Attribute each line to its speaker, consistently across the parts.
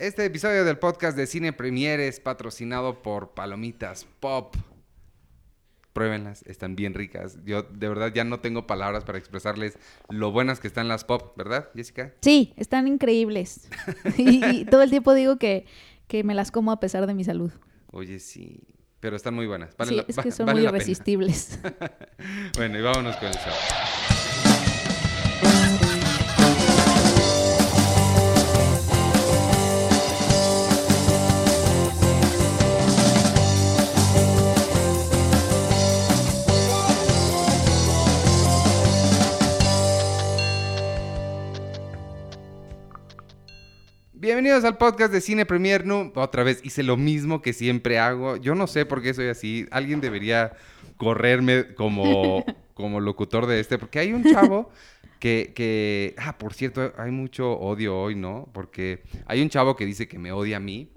Speaker 1: Este episodio del podcast de Cine Premier es patrocinado por Palomitas Pop. Pruébenlas, están bien ricas. Yo de verdad ya no tengo palabras para expresarles lo buenas que están las pop, ¿verdad, Jessica?
Speaker 2: Sí, están increíbles. y, y todo el tiempo digo que, que me las como a pesar de mi salud.
Speaker 1: Oye, sí. Pero están muy buenas. Vale
Speaker 2: sí,
Speaker 1: la-
Speaker 2: es que son
Speaker 1: vale
Speaker 2: muy irresistibles.
Speaker 1: Bueno, y vámonos con el show. Bienvenidos al podcast de Cine Premier. No, otra vez hice lo mismo que siempre hago. Yo no sé por qué soy así. Alguien debería correrme como, como locutor de este, porque hay un chavo que, que, ah, por cierto, hay mucho odio hoy, ¿no? Porque hay un chavo que dice que me odia a mí,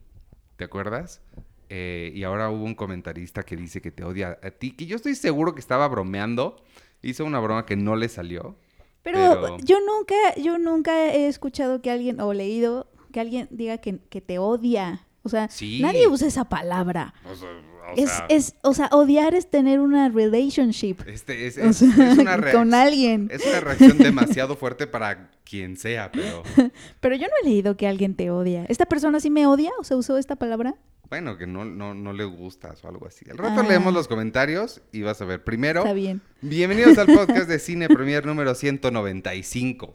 Speaker 1: ¿te acuerdas? Eh, y ahora hubo un comentarista que dice que te odia a ti, que yo estoy seguro que estaba bromeando, hizo una broma que no le salió.
Speaker 2: Pero,
Speaker 1: Pero-
Speaker 2: yo nunca, yo nunca he escuchado que alguien, o leído, que alguien diga que, que te odia. O sea,
Speaker 1: Sí.
Speaker 2: nadie usa esa palabra.
Speaker 1: O sea, o
Speaker 2: es,
Speaker 1: sea,
Speaker 2: es, o sea, odiar es tener una relationship
Speaker 1: este, es, es-
Speaker 2: sea,
Speaker 1: es una
Speaker 2: con alguien.
Speaker 1: Es una reacción demasiado fuerte para quien sea, pero
Speaker 2: Pero yo no he leído que alguien te odia. ¿Esta persona sí me odia? ¿O se usó esta palabra?
Speaker 1: bueno, que no, no, no le gustas o algo así. Al rato
Speaker 2: Ah.
Speaker 1: leemos los comentarios y vas a ver. Primero,
Speaker 2: Está bien.
Speaker 1: bienvenidos al podcast de Cine Premier número 195.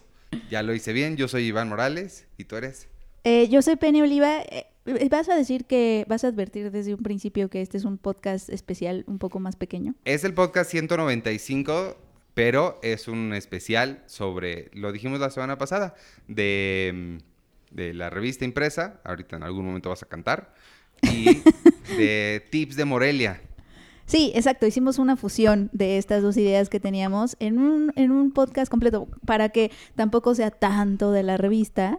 Speaker 1: Ya lo hice bien, yo soy Iván Morales y tú eres.
Speaker 2: Eh, yo soy Penny Oliva. Eh, vas a decir que, vas a advertir desde un principio que este es un podcast especial un poco más pequeño.
Speaker 1: Es el podcast 195, pero es un especial sobre, lo dijimos la semana pasada, de, mm, de la revista impresa, ahorita en algún momento vas a cantar, y de tips de Morelia.
Speaker 2: Sí, exacto. Hicimos una fusión de estas dos ideas que teníamos en un, en un podcast completo para que tampoco sea tanto de la revista,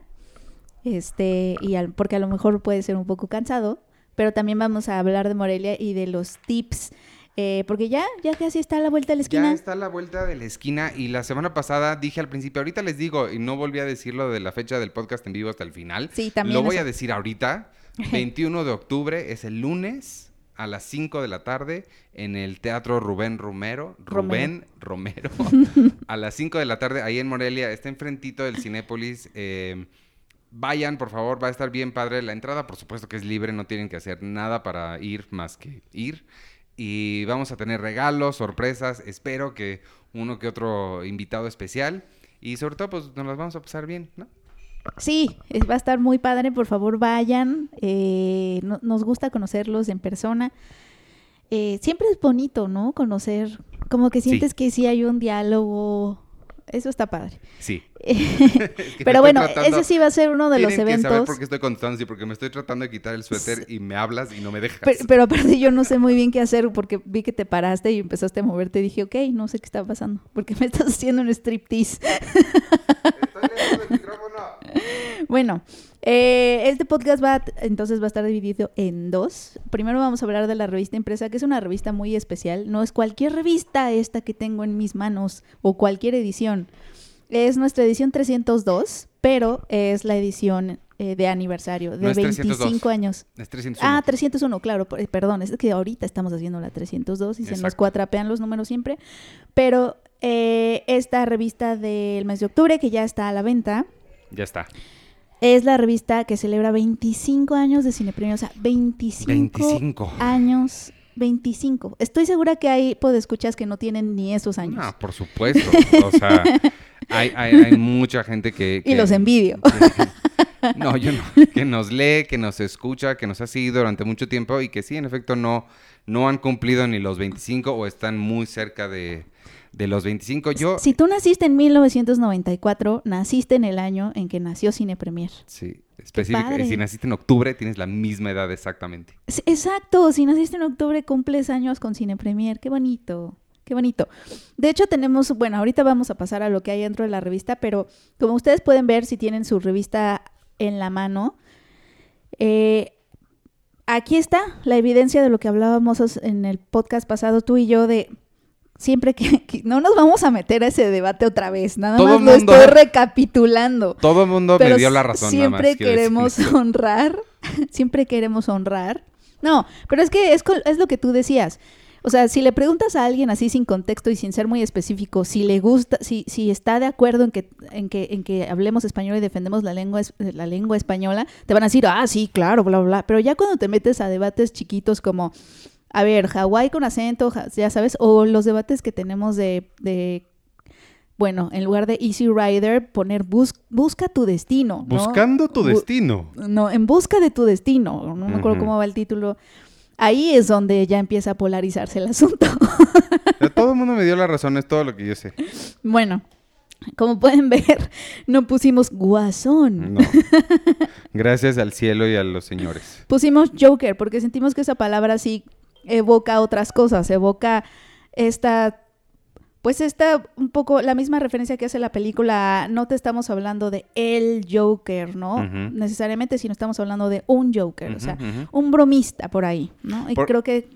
Speaker 2: este, y al- porque a lo mejor puede ser un poco cansado, pero también vamos a hablar de Morelia y de los tips, eh, porque ya, ya casi está a la vuelta de la esquina.
Speaker 1: Ya está a la vuelta de la esquina y la semana pasada dije al principio, ahorita les digo, y no volví a decirlo de la fecha del podcast en vivo hasta el final.
Speaker 2: Sí, también
Speaker 1: Lo voy a decir ahorita. 21 de octubre es el lunes a las 5 de la tarde en el Teatro Rubén Romero. Rubén Romero. a las 5 de la tarde ahí en Morelia. Está enfrentito del Cinépolis. eh, Vayan, por favor, va a estar bien padre. La entrada, por supuesto que es libre, no tienen que hacer nada para ir más que ir. Y vamos a tener regalos, sorpresas. Espero que uno que otro invitado especial. Y sobre todo, pues nos las vamos a pasar bien, ¿no?
Speaker 2: Sí, va a estar muy padre, por favor vayan, eh, no- nos gusta conocerlos en persona. Eh, siempre es bonito, ¿no? Conocer, como que
Speaker 1: Sí.
Speaker 2: sientes que sí hay un diálogo, eso está padre.
Speaker 1: Sí. Es que me
Speaker 2: Pero bueno,
Speaker 1: tratando-
Speaker 2: ese sí va a ser uno de los
Speaker 1: Tienen que saber
Speaker 2: eventos.
Speaker 1: por qué estoy contestando así, porque me estoy tratando de quitar el suéter y me hablas y no me dejas.
Speaker 2: Pero, pero aparte yo no sé muy bien qué hacer porque vi que te paraste y empezaste a moverte y dije, ok, no sé qué está pasando, porque me estás haciendo un striptease.
Speaker 1: Estoy lejos del micrófono.
Speaker 2: Bueno, eh, este podcast va, entonces va a estar dividido en dos. Primero vamos a hablar de la revista impresa, que es una revista muy especial. No es cualquier revista esta que tengo en mis manos o cualquier edición. Es nuestra edición 302, pero es la edición eh, de aniversario de
Speaker 1: No es
Speaker 2: 25
Speaker 1: 302.
Speaker 2: años.
Speaker 1: Es 301.
Speaker 2: Ah, 301, claro, perdón, es que ahorita estamos haciendo la 302 y se nos cuatrapean los números siempre. Pero eh, esta revista del mes de octubre, que ya está a la venta,
Speaker 1: Ya está.
Speaker 2: es la revista que celebra 25 años de Cine Premio, o sea, 25,
Speaker 1: 25.
Speaker 2: años, 25. Estoy segura que hay podescuchas que no tienen ni esos años.
Speaker 1: No, por supuesto. O sea, hay, hay, hay mucha gente que,
Speaker 2: Y los envidio.
Speaker 1: que- no, yo no. Que nos lee, que nos escucha, que nos ha seguido durante mucho tiempo y que sí, en efecto, no, no han cumplido ni los 25 o están muy cerca de, de los 25. Yo,
Speaker 2: Si tú naciste en 1994, naciste en el año en que nació Cine Premier.
Speaker 1: sí, específica.
Speaker 2: padre.
Speaker 1: Si naciste en octubre, tienes la misma edad exactamente.
Speaker 2: Exacto, si naciste en octubre cumples años con Cine Premier, qué bonito, qué bonito. De hecho tenemos, bueno, ahorita vamos a pasar a lo que hay dentro de la revista, pero como ustedes pueden ver si tienen su revista en la mano, eh, aquí está la evidencia de lo que hablábamos en el podcast pasado tú y yo de siempre que, que- no nos vamos a meter a ese debate otra vez, nada
Speaker 1: Todo
Speaker 2: más lo
Speaker 1: mundo-
Speaker 2: estoy recapitulando.
Speaker 1: Todo el mundo
Speaker 2: Pero
Speaker 1: me dio la razón. nada más,
Speaker 2: siempre queremos
Speaker 1: decir.
Speaker 2: honrar, siempre queremos honrar. No, pero es que es, lo que tú decías. O sea, si le preguntas a alguien así sin contexto y sin ser muy específico, si le gusta, si, si está de acuerdo en que, en que, en que hablemos español y defendemos la lengua, la lengua española, te van a decir, ah, sí, claro, bla, bla, bla. Pero ya cuando te metes a debates chiquitos como, a ver, Hawái con acento, ya sabes, o los debates que tenemos de, de bueno, en lugar de Easy Rider, poner bus- busca tu destino. ¿no?
Speaker 1: Buscando tu
Speaker 2: Bu-
Speaker 1: destino.
Speaker 2: No, en busca de tu destino. No me acuerdo cómo va el título. Ahí es donde ya empieza a polarizarse el asunto.
Speaker 1: Todo el mundo me dio la razón, es todo lo que yo sé.
Speaker 2: bueno, como pueden ver, no pusimos guasón.
Speaker 1: No. Gracias al cielo y a los señores.
Speaker 2: Pusimos Joker porque sentimos que esa palabra sí evoca otras cosas, evoca esta, pues esta un poco la misma referencia que hace la película, no te estamos hablando de el Joker, ¿no?
Speaker 1: Ujú.
Speaker 2: Necesariamente, sino estamos hablando de un Joker, o sea, un bromista por ahí, ¿no? Y
Speaker 1: Por-
Speaker 2: creo que,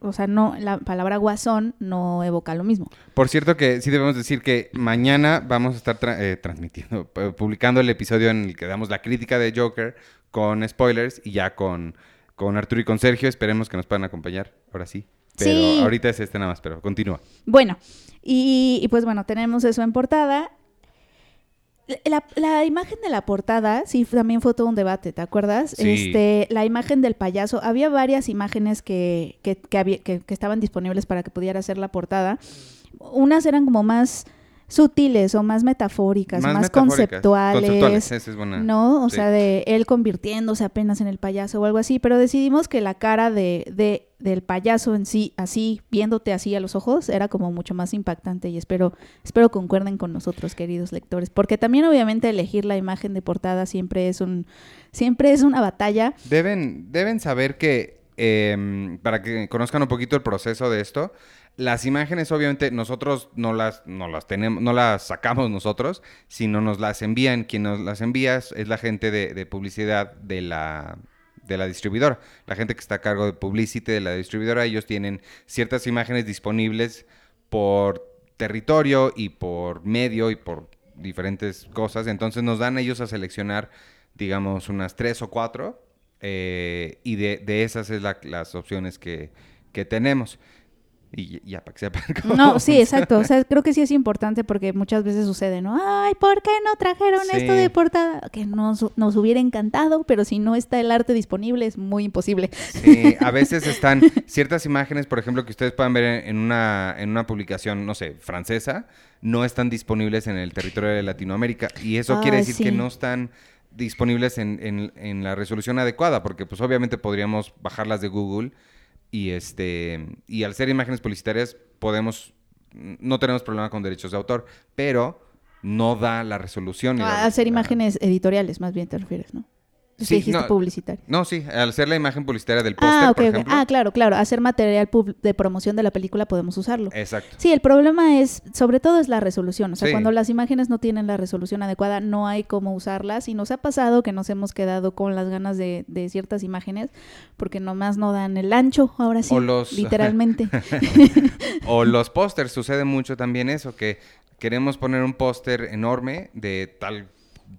Speaker 2: o sea, no, la palabra guasón no evoca lo mismo.
Speaker 1: Por cierto que sí debemos decir que mañana vamos a estar tra- eh, transmitiendo, pu- publicando el episodio en el que damos la crítica de Joker con spoilers y ya con, con Arturo y con Sergio. Esperemos que nos puedan acompañar, ahora sí. Pero
Speaker 2: Sí.
Speaker 1: ahorita es este nada más, pero continúa.
Speaker 2: Bueno, y, y pues bueno, tenemos eso en portada. La, la imagen de la portada, sí, también fue todo un debate, ¿te acuerdas?
Speaker 1: Sí.
Speaker 2: Este, la imagen del payaso, había varias imágenes que, que, que había- que- que estaban disponibles para que pudiera hacer la portada. Unas eran como más sutiles o más metafóricas, más,
Speaker 1: metafóricas.
Speaker 2: conceptuales.
Speaker 1: Conceptuales, esa es buena.
Speaker 2: ¿no? O
Speaker 1: Sí.
Speaker 2: sea, de él convirtiéndose apenas en el payaso o algo así, pero decidimos que la cara de, de- del payaso en sí, así, viéndote así a los ojos, era como mucho más impactante y espero, espero concuerden con nosotros, queridos lectores, porque también obviamente elegir la imagen de portada siempre es un, siempre es una batalla.
Speaker 1: Deben, deben saber que, em, para que conozcan un poquito el proceso de esto, las imágenes obviamente nosotros no las, no las tenemos, no las sacamos nosotros, sino nos las envían. Quien nos las envía es la gente de, de publicidad de la, de la distribuidora. La gente que está a cargo de publicity de la distribuidora, ellos tienen ciertas imágenes disponibles por territorio y por medio y por diferentes cosas. Entonces nos dan ellos a seleccionar, digamos, unas tres o cuatro. eh, y de, de esas es la- las opciones que, que tenemos. Y ya para que sepan. cómo
Speaker 2: No, sí, exacto. O sea, creo que sí es importante porque muchas veces sucede, ¿no? Ay, ¿por qué no trajeron esto de portada? Que nos, nos hubiera encantado, pero si no está el arte disponible es muy imposible.
Speaker 1: Sí, a veces están ciertas imágenes, por ejemplo, que ustedes puedan ver en- una, en una publicación, no sé, francesa, no están disponibles en el territorio de Latinoamérica. Y eso quiere decir que no están disponibles en, en- en la resolución adecuada, porque pues obviamente podríamos bajarlas de Google y este y al ser imágenes publicitarias podemos no tenemos problema con derechos de autor, pero no da la resolución. y la-
Speaker 2: A hacer
Speaker 1: la-
Speaker 2: imágenes editoriales, más bien te refieres, ¿no?
Speaker 1: Sí,
Speaker 2: dijiste
Speaker 1: no,
Speaker 2: publicitario.
Speaker 1: No, sí, al ser la imagen publicitaria del póster,
Speaker 2: Ah, ok,
Speaker 1: por
Speaker 2: ok.
Speaker 1: ejemplo.
Speaker 2: Ah, claro, claro. Hacer material de promoción de la película podemos usarlo.
Speaker 1: Exacto.
Speaker 2: Sí, el problema es, sobre todo es la resolución. O sea,
Speaker 1: Sí.
Speaker 2: cuando las imágenes no tienen la resolución adecuada, no hay cómo usarlas. Y nos ha pasado que nos hemos quedado con las ganas de, de ciertas imágenes porque nomás no dan el ancho, ahora sí,
Speaker 1: O los-
Speaker 2: literalmente.
Speaker 1: O los pósters, sucede mucho también eso, que queremos poner un póster enorme de tal,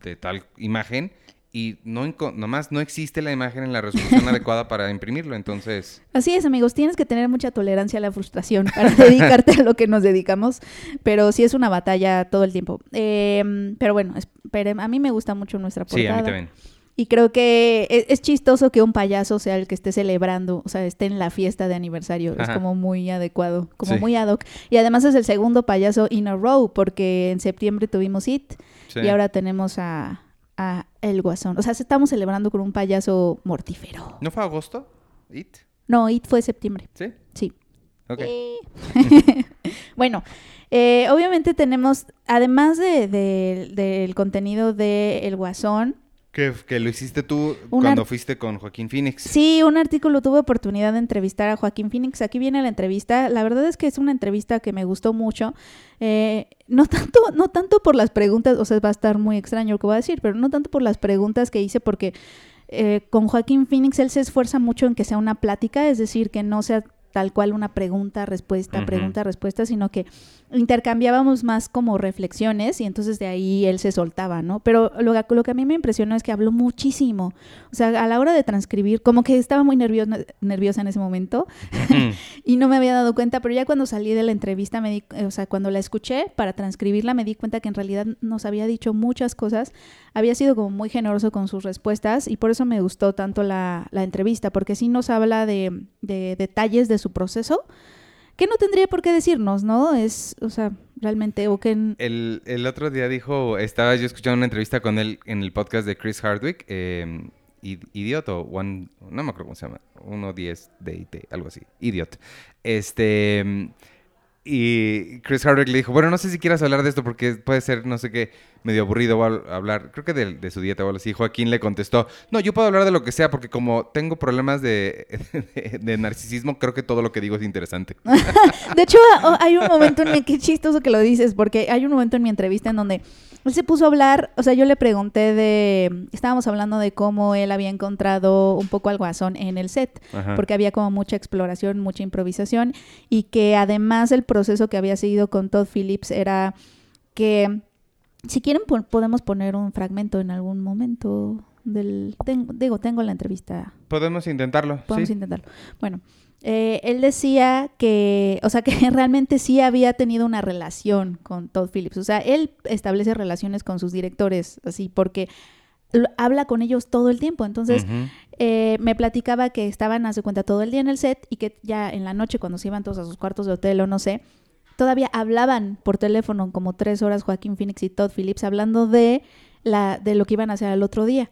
Speaker 1: de tal imagen y no nomás no existe la imagen en la resolución adecuada para imprimirlo, entonces...
Speaker 2: Así es, amigos, tienes que tener mucha tolerancia a la frustración para dedicarte a lo que nos dedicamos, pero sí es una batalla todo el tiempo. Eh, pero bueno, esperen, a mí me gusta mucho nuestra portada.
Speaker 1: Sí, a mí también.
Speaker 2: Y creo que e- es, chistoso que un payaso sea el que esté celebrando, o sea, esté en la fiesta de aniversario. Es como muy adecuado, como
Speaker 1: Sí.
Speaker 2: muy ad hoc. Y además es el segundo payaso in a row, porque en septiembre tuvimos It
Speaker 1: Sí.
Speaker 2: y ahora tenemos a, a El Guasón. O sea, estamos celebrando con un payaso mortífero.
Speaker 1: ¿No fue agosto? ¿It?
Speaker 2: No, It fue septiembre,
Speaker 1: ¿Sí?
Speaker 2: sí.
Speaker 1: Ok.
Speaker 2: Eh. bueno, eh, obviamente tenemos, además de, de- del contenido de El Guasón,
Speaker 1: Que, que lo hiciste tú
Speaker 2: Un
Speaker 1: cuando fuiste con Joaquín Phoenix.
Speaker 2: Sí, un artículo tuve oportunidad de entrevistar a Joaquín Phoenix. Aquí viene la entrevista. La verdad es que es una entrevista que me gustó mucho. Eh, no tanto, no tanto por las preguntas, o sea, va a estar muy extraño lo que voy a decir, pero no tanto por las preguntas que hice, porque eh, con Joaquín Phoenix él se esfuerza mucho en que sea una plática, es decir, que no sea tal cual una pregunta, respuesta, pregunta, respuesta, sino que intercambiábamos más como reflexiones y entonces de ahí él se soltaba, ¿no? Pero lo, lo que a mí me impresionó es que habló muchísimo. O sea, a la hora de transcribir, como que estaba muy nerviosa, nerviosa en ese momento y no me había dado cuenta, pero ya cuando salí de la entrevista, me di, o sea, cuando la escuché para transcribirla, me di cuenta que en realidad nos había dicho muchas cosas, había sido como muy generoso con sus respuestas y por eso me gustó tanto la, la entrevista, porque sí nos habla de, de detalles de su proceso que no tendría por qué decirnos, ¿no? Es, o sea, realmente, o que...
Speaker 1: El, el, otro día dijo, estaba yo escuchando una entrevista con él en el podcast de Chris Hardwick, eh, Idiot o One, no me acuerdo cómo se llama, 1.10 DIT, algo así, Idiot. Este, y Chris Hardwick le dijo, bueno, no sé si quieras hablar de esto porque puede ser, no sé qué, medio aburrido hablar, creo que de, su dieta o algo así. Joaquín le contestó, no, yo puedo hablar de lo que sea porque como tengo problemas de, de, narcisismo, creo que todo lo que digo es interesante.
Speaker 2: de hecho, hay un momento en el que chistoso que lo dices, porque hay un momento en mi entrevista en donde él se puso a hablar, o sea, yo le pregunté de, estábamos hablando de cómo él había encontrado un poco al guasón en el set, porque había como mucha exploración, mucha improvisación, y que además el proceso que había seguido con Todd Phillips era que, si quieren, podemos poner un fragmento en algún momento del, digo, tengo la entrevista.
Speaker 1: Podemos intentarlo.
Speaker 2: Podemos intentarlo. Bueno. Eh, él decía que, o sea, que realmente sí había tenido una relación con Todd Phillips. O sea, él establece relaciones con sus directores, así, porque habla con ellos todo el tiempo. Entonces, eh, me platicaba que estaban, hace cuenta, todo el día en el set y que ya en la noche, cuando se iban todos a sus cuartos de hotel o no sé, todavía hablaban por teléfono como tres horas Joaquín Phoenix y Todd Phillips hablando de la, de lo que iban a hacer al otro día.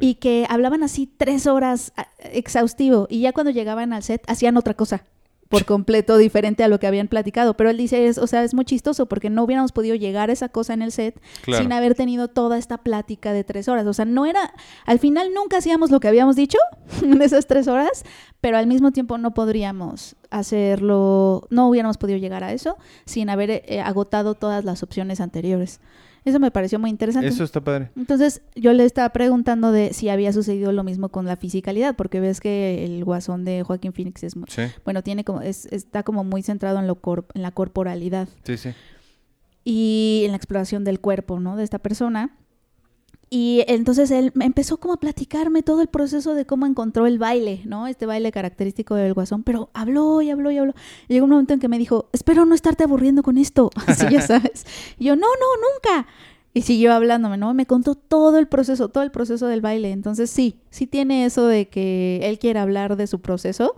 Speaker 2: Y que hablaban así tres horas exhaustivo y ya cuando llegaban al set hacían otra cosa por completo diferente a lo que habían platicado. Pero él dice, es, o sea, es muy chistoso porque no hubiéramos podido llegar a esa cosa en el set sin haber tenido toda esta plática de tres horas. O sea, no era, al final nunca hacíamos lo que habíamos dicho en esas tres horas, pero al mismo tiempo no podríamos hacerlo, no hubiéramos podido llegar a eso sin haber eh, agotado todas las opciones anteriores. Eso me pareció muy interesante.
Speaker 1: Eso está padre.
Speaker 2: Entonces yo le estaba preguntando de si había sucedido lo mismo con la fisicalidad, porque ves que el guasón de Joaquín Phoenix es, bueno, tiene como, es, está como muy centrado en, lo en la corporalidad.
Speaker 1: Sí, sí.
Speaker 2: Y en la exploración del cuerpo, ¿no? De esta persona. Y entonces él empezó como a platicarme todo el proceso de cómo encontró el baile, ¿no? Este baile característico del guasón, pero habló y habló y habló. Llegó un momento en que me dijo, espero no estarte aburriendo con esto, así ya sabes. Y yo, no, no, nunca. Y siguió hablándome, ¿no? Me contó todo el proceso, todo el proceso del baile. Entonces sí, sí tiene eso de que él quiere hablar de su proceso,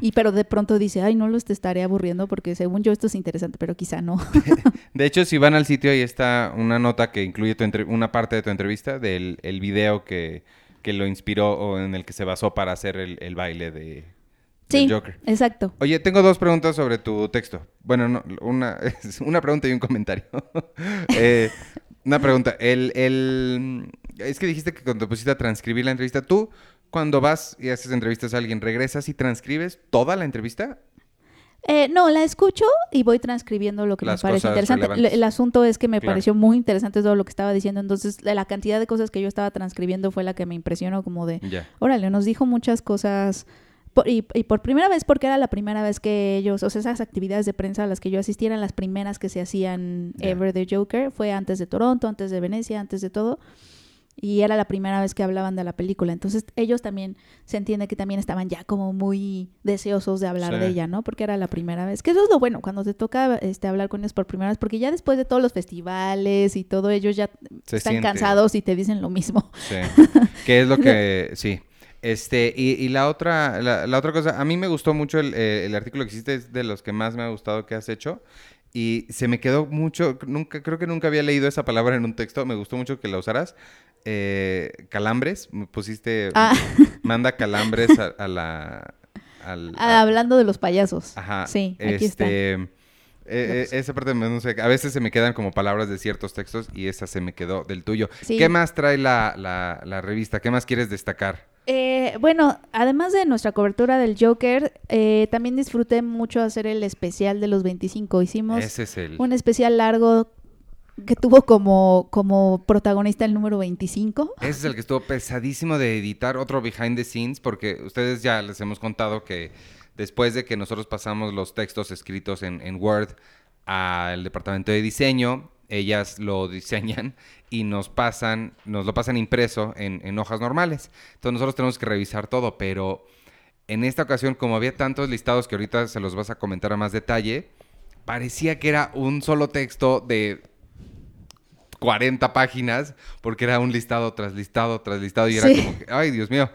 Speaker 2: y pero de pronto dice, ay, no los te estaré aburriendo porque según yo esto es interesante, pero quizá no.
Speaker 1: de hecho, si van al sitio ahí está una nota que incluye tu una parte de tu entrevista del el video que, que, lo inspiró o en el que se basó para hacer el, el baile de,
Speaker 2: Sí, exacto.
Speaker 1: Oye, tengo dos preguntas sobre tu texto. Bueno, no, una, una pregunta y un comentario. eh, una pregunta. El, el... Es que dijiste que cuando pusiste a transcribir la entrevista, ¿tú cuando vas y haces entrevistas a alguien, regresas y transcribes toda la entrevista?
Speaker 2: Eh, no, la escucho y voy transcribiendo lo que me parece interesante. El, asunto es que me pareció muy interesante todo lo que estaba diciendo, entonces la cantidad de cosas que yo estaba transcribiendo fue la que me impresionó como de, órale, nos dijo muchas cosas y, por primera vez, porque era la primera vez que ellos, o sea, esas actividades de prensa a las que yo asistí eran las primeras que se hacían ever de Joker, fue antes de Toronto, antes de Venecia, antes de todo. Y era la primera vez que hablaban de la película. Entonces ellos también, se entiende que también estaban ya como muy deseosos de hablar de ella, ¿no? Porque era la primera vez. Que eso es lo bueno, cuando te toca este, hablar con ellos por primera vez, porque ya después de todos los festivales y todo, ellos ya están cansados y te dicen lo mismo.
Speaker 1: Sí. que es lo que, sí. Este, y, la otra, la, otra cosa, a mí me gustó mucho el, eh, el, artículo que hiciste, es de los que más me ha gustado que has hecho. Y se me quedó mucho, nunca, creo que nunca había leído esa palabra en un texto, me gustó mucho que la usaras. Eh, calambres, pusiste, ah. manda calambres a, la...
Speaker 2: Ah, hablando de los payasos. Ajá. Sí, aquí está.
Speaker 1: Este, eh, esa parte, no sé, a veces se me quedan como palabras de ciertos textos y esa se me quedó del tuyo. ¿Qué más trae la, la, la, revista? ¿Qué más quieres destacar?
Speaker 2: Eh, bueno, además de nuestra cobertura del Joker, eh, también disfruté mucho hacer el especial de los 25. Hicimos un especial largo que tuvo como, como protagonista el número 25.
Speaker 1: Ese es el que estuvo pesadísimo de editar, otro behind the scenes, porque ustedes ya les hemos contado que después de que nosotros pasamos los textos escritos en, en Word al departamento de diseño, ellas lo diseñan y nos pasan, nos lo pasan impreso en, en hojas normales. Entonces nosotros tenemos que revisar todo, pero en esta ocasión, como había tantos listados que ahorita se los vas a comentar a más detalle, parecía que era un solo texto de 40 páginas, porque era un listado tras listado tras listado, y era
Speaker 2: Sí.
Speaker 1: como que, ay, Dios mío.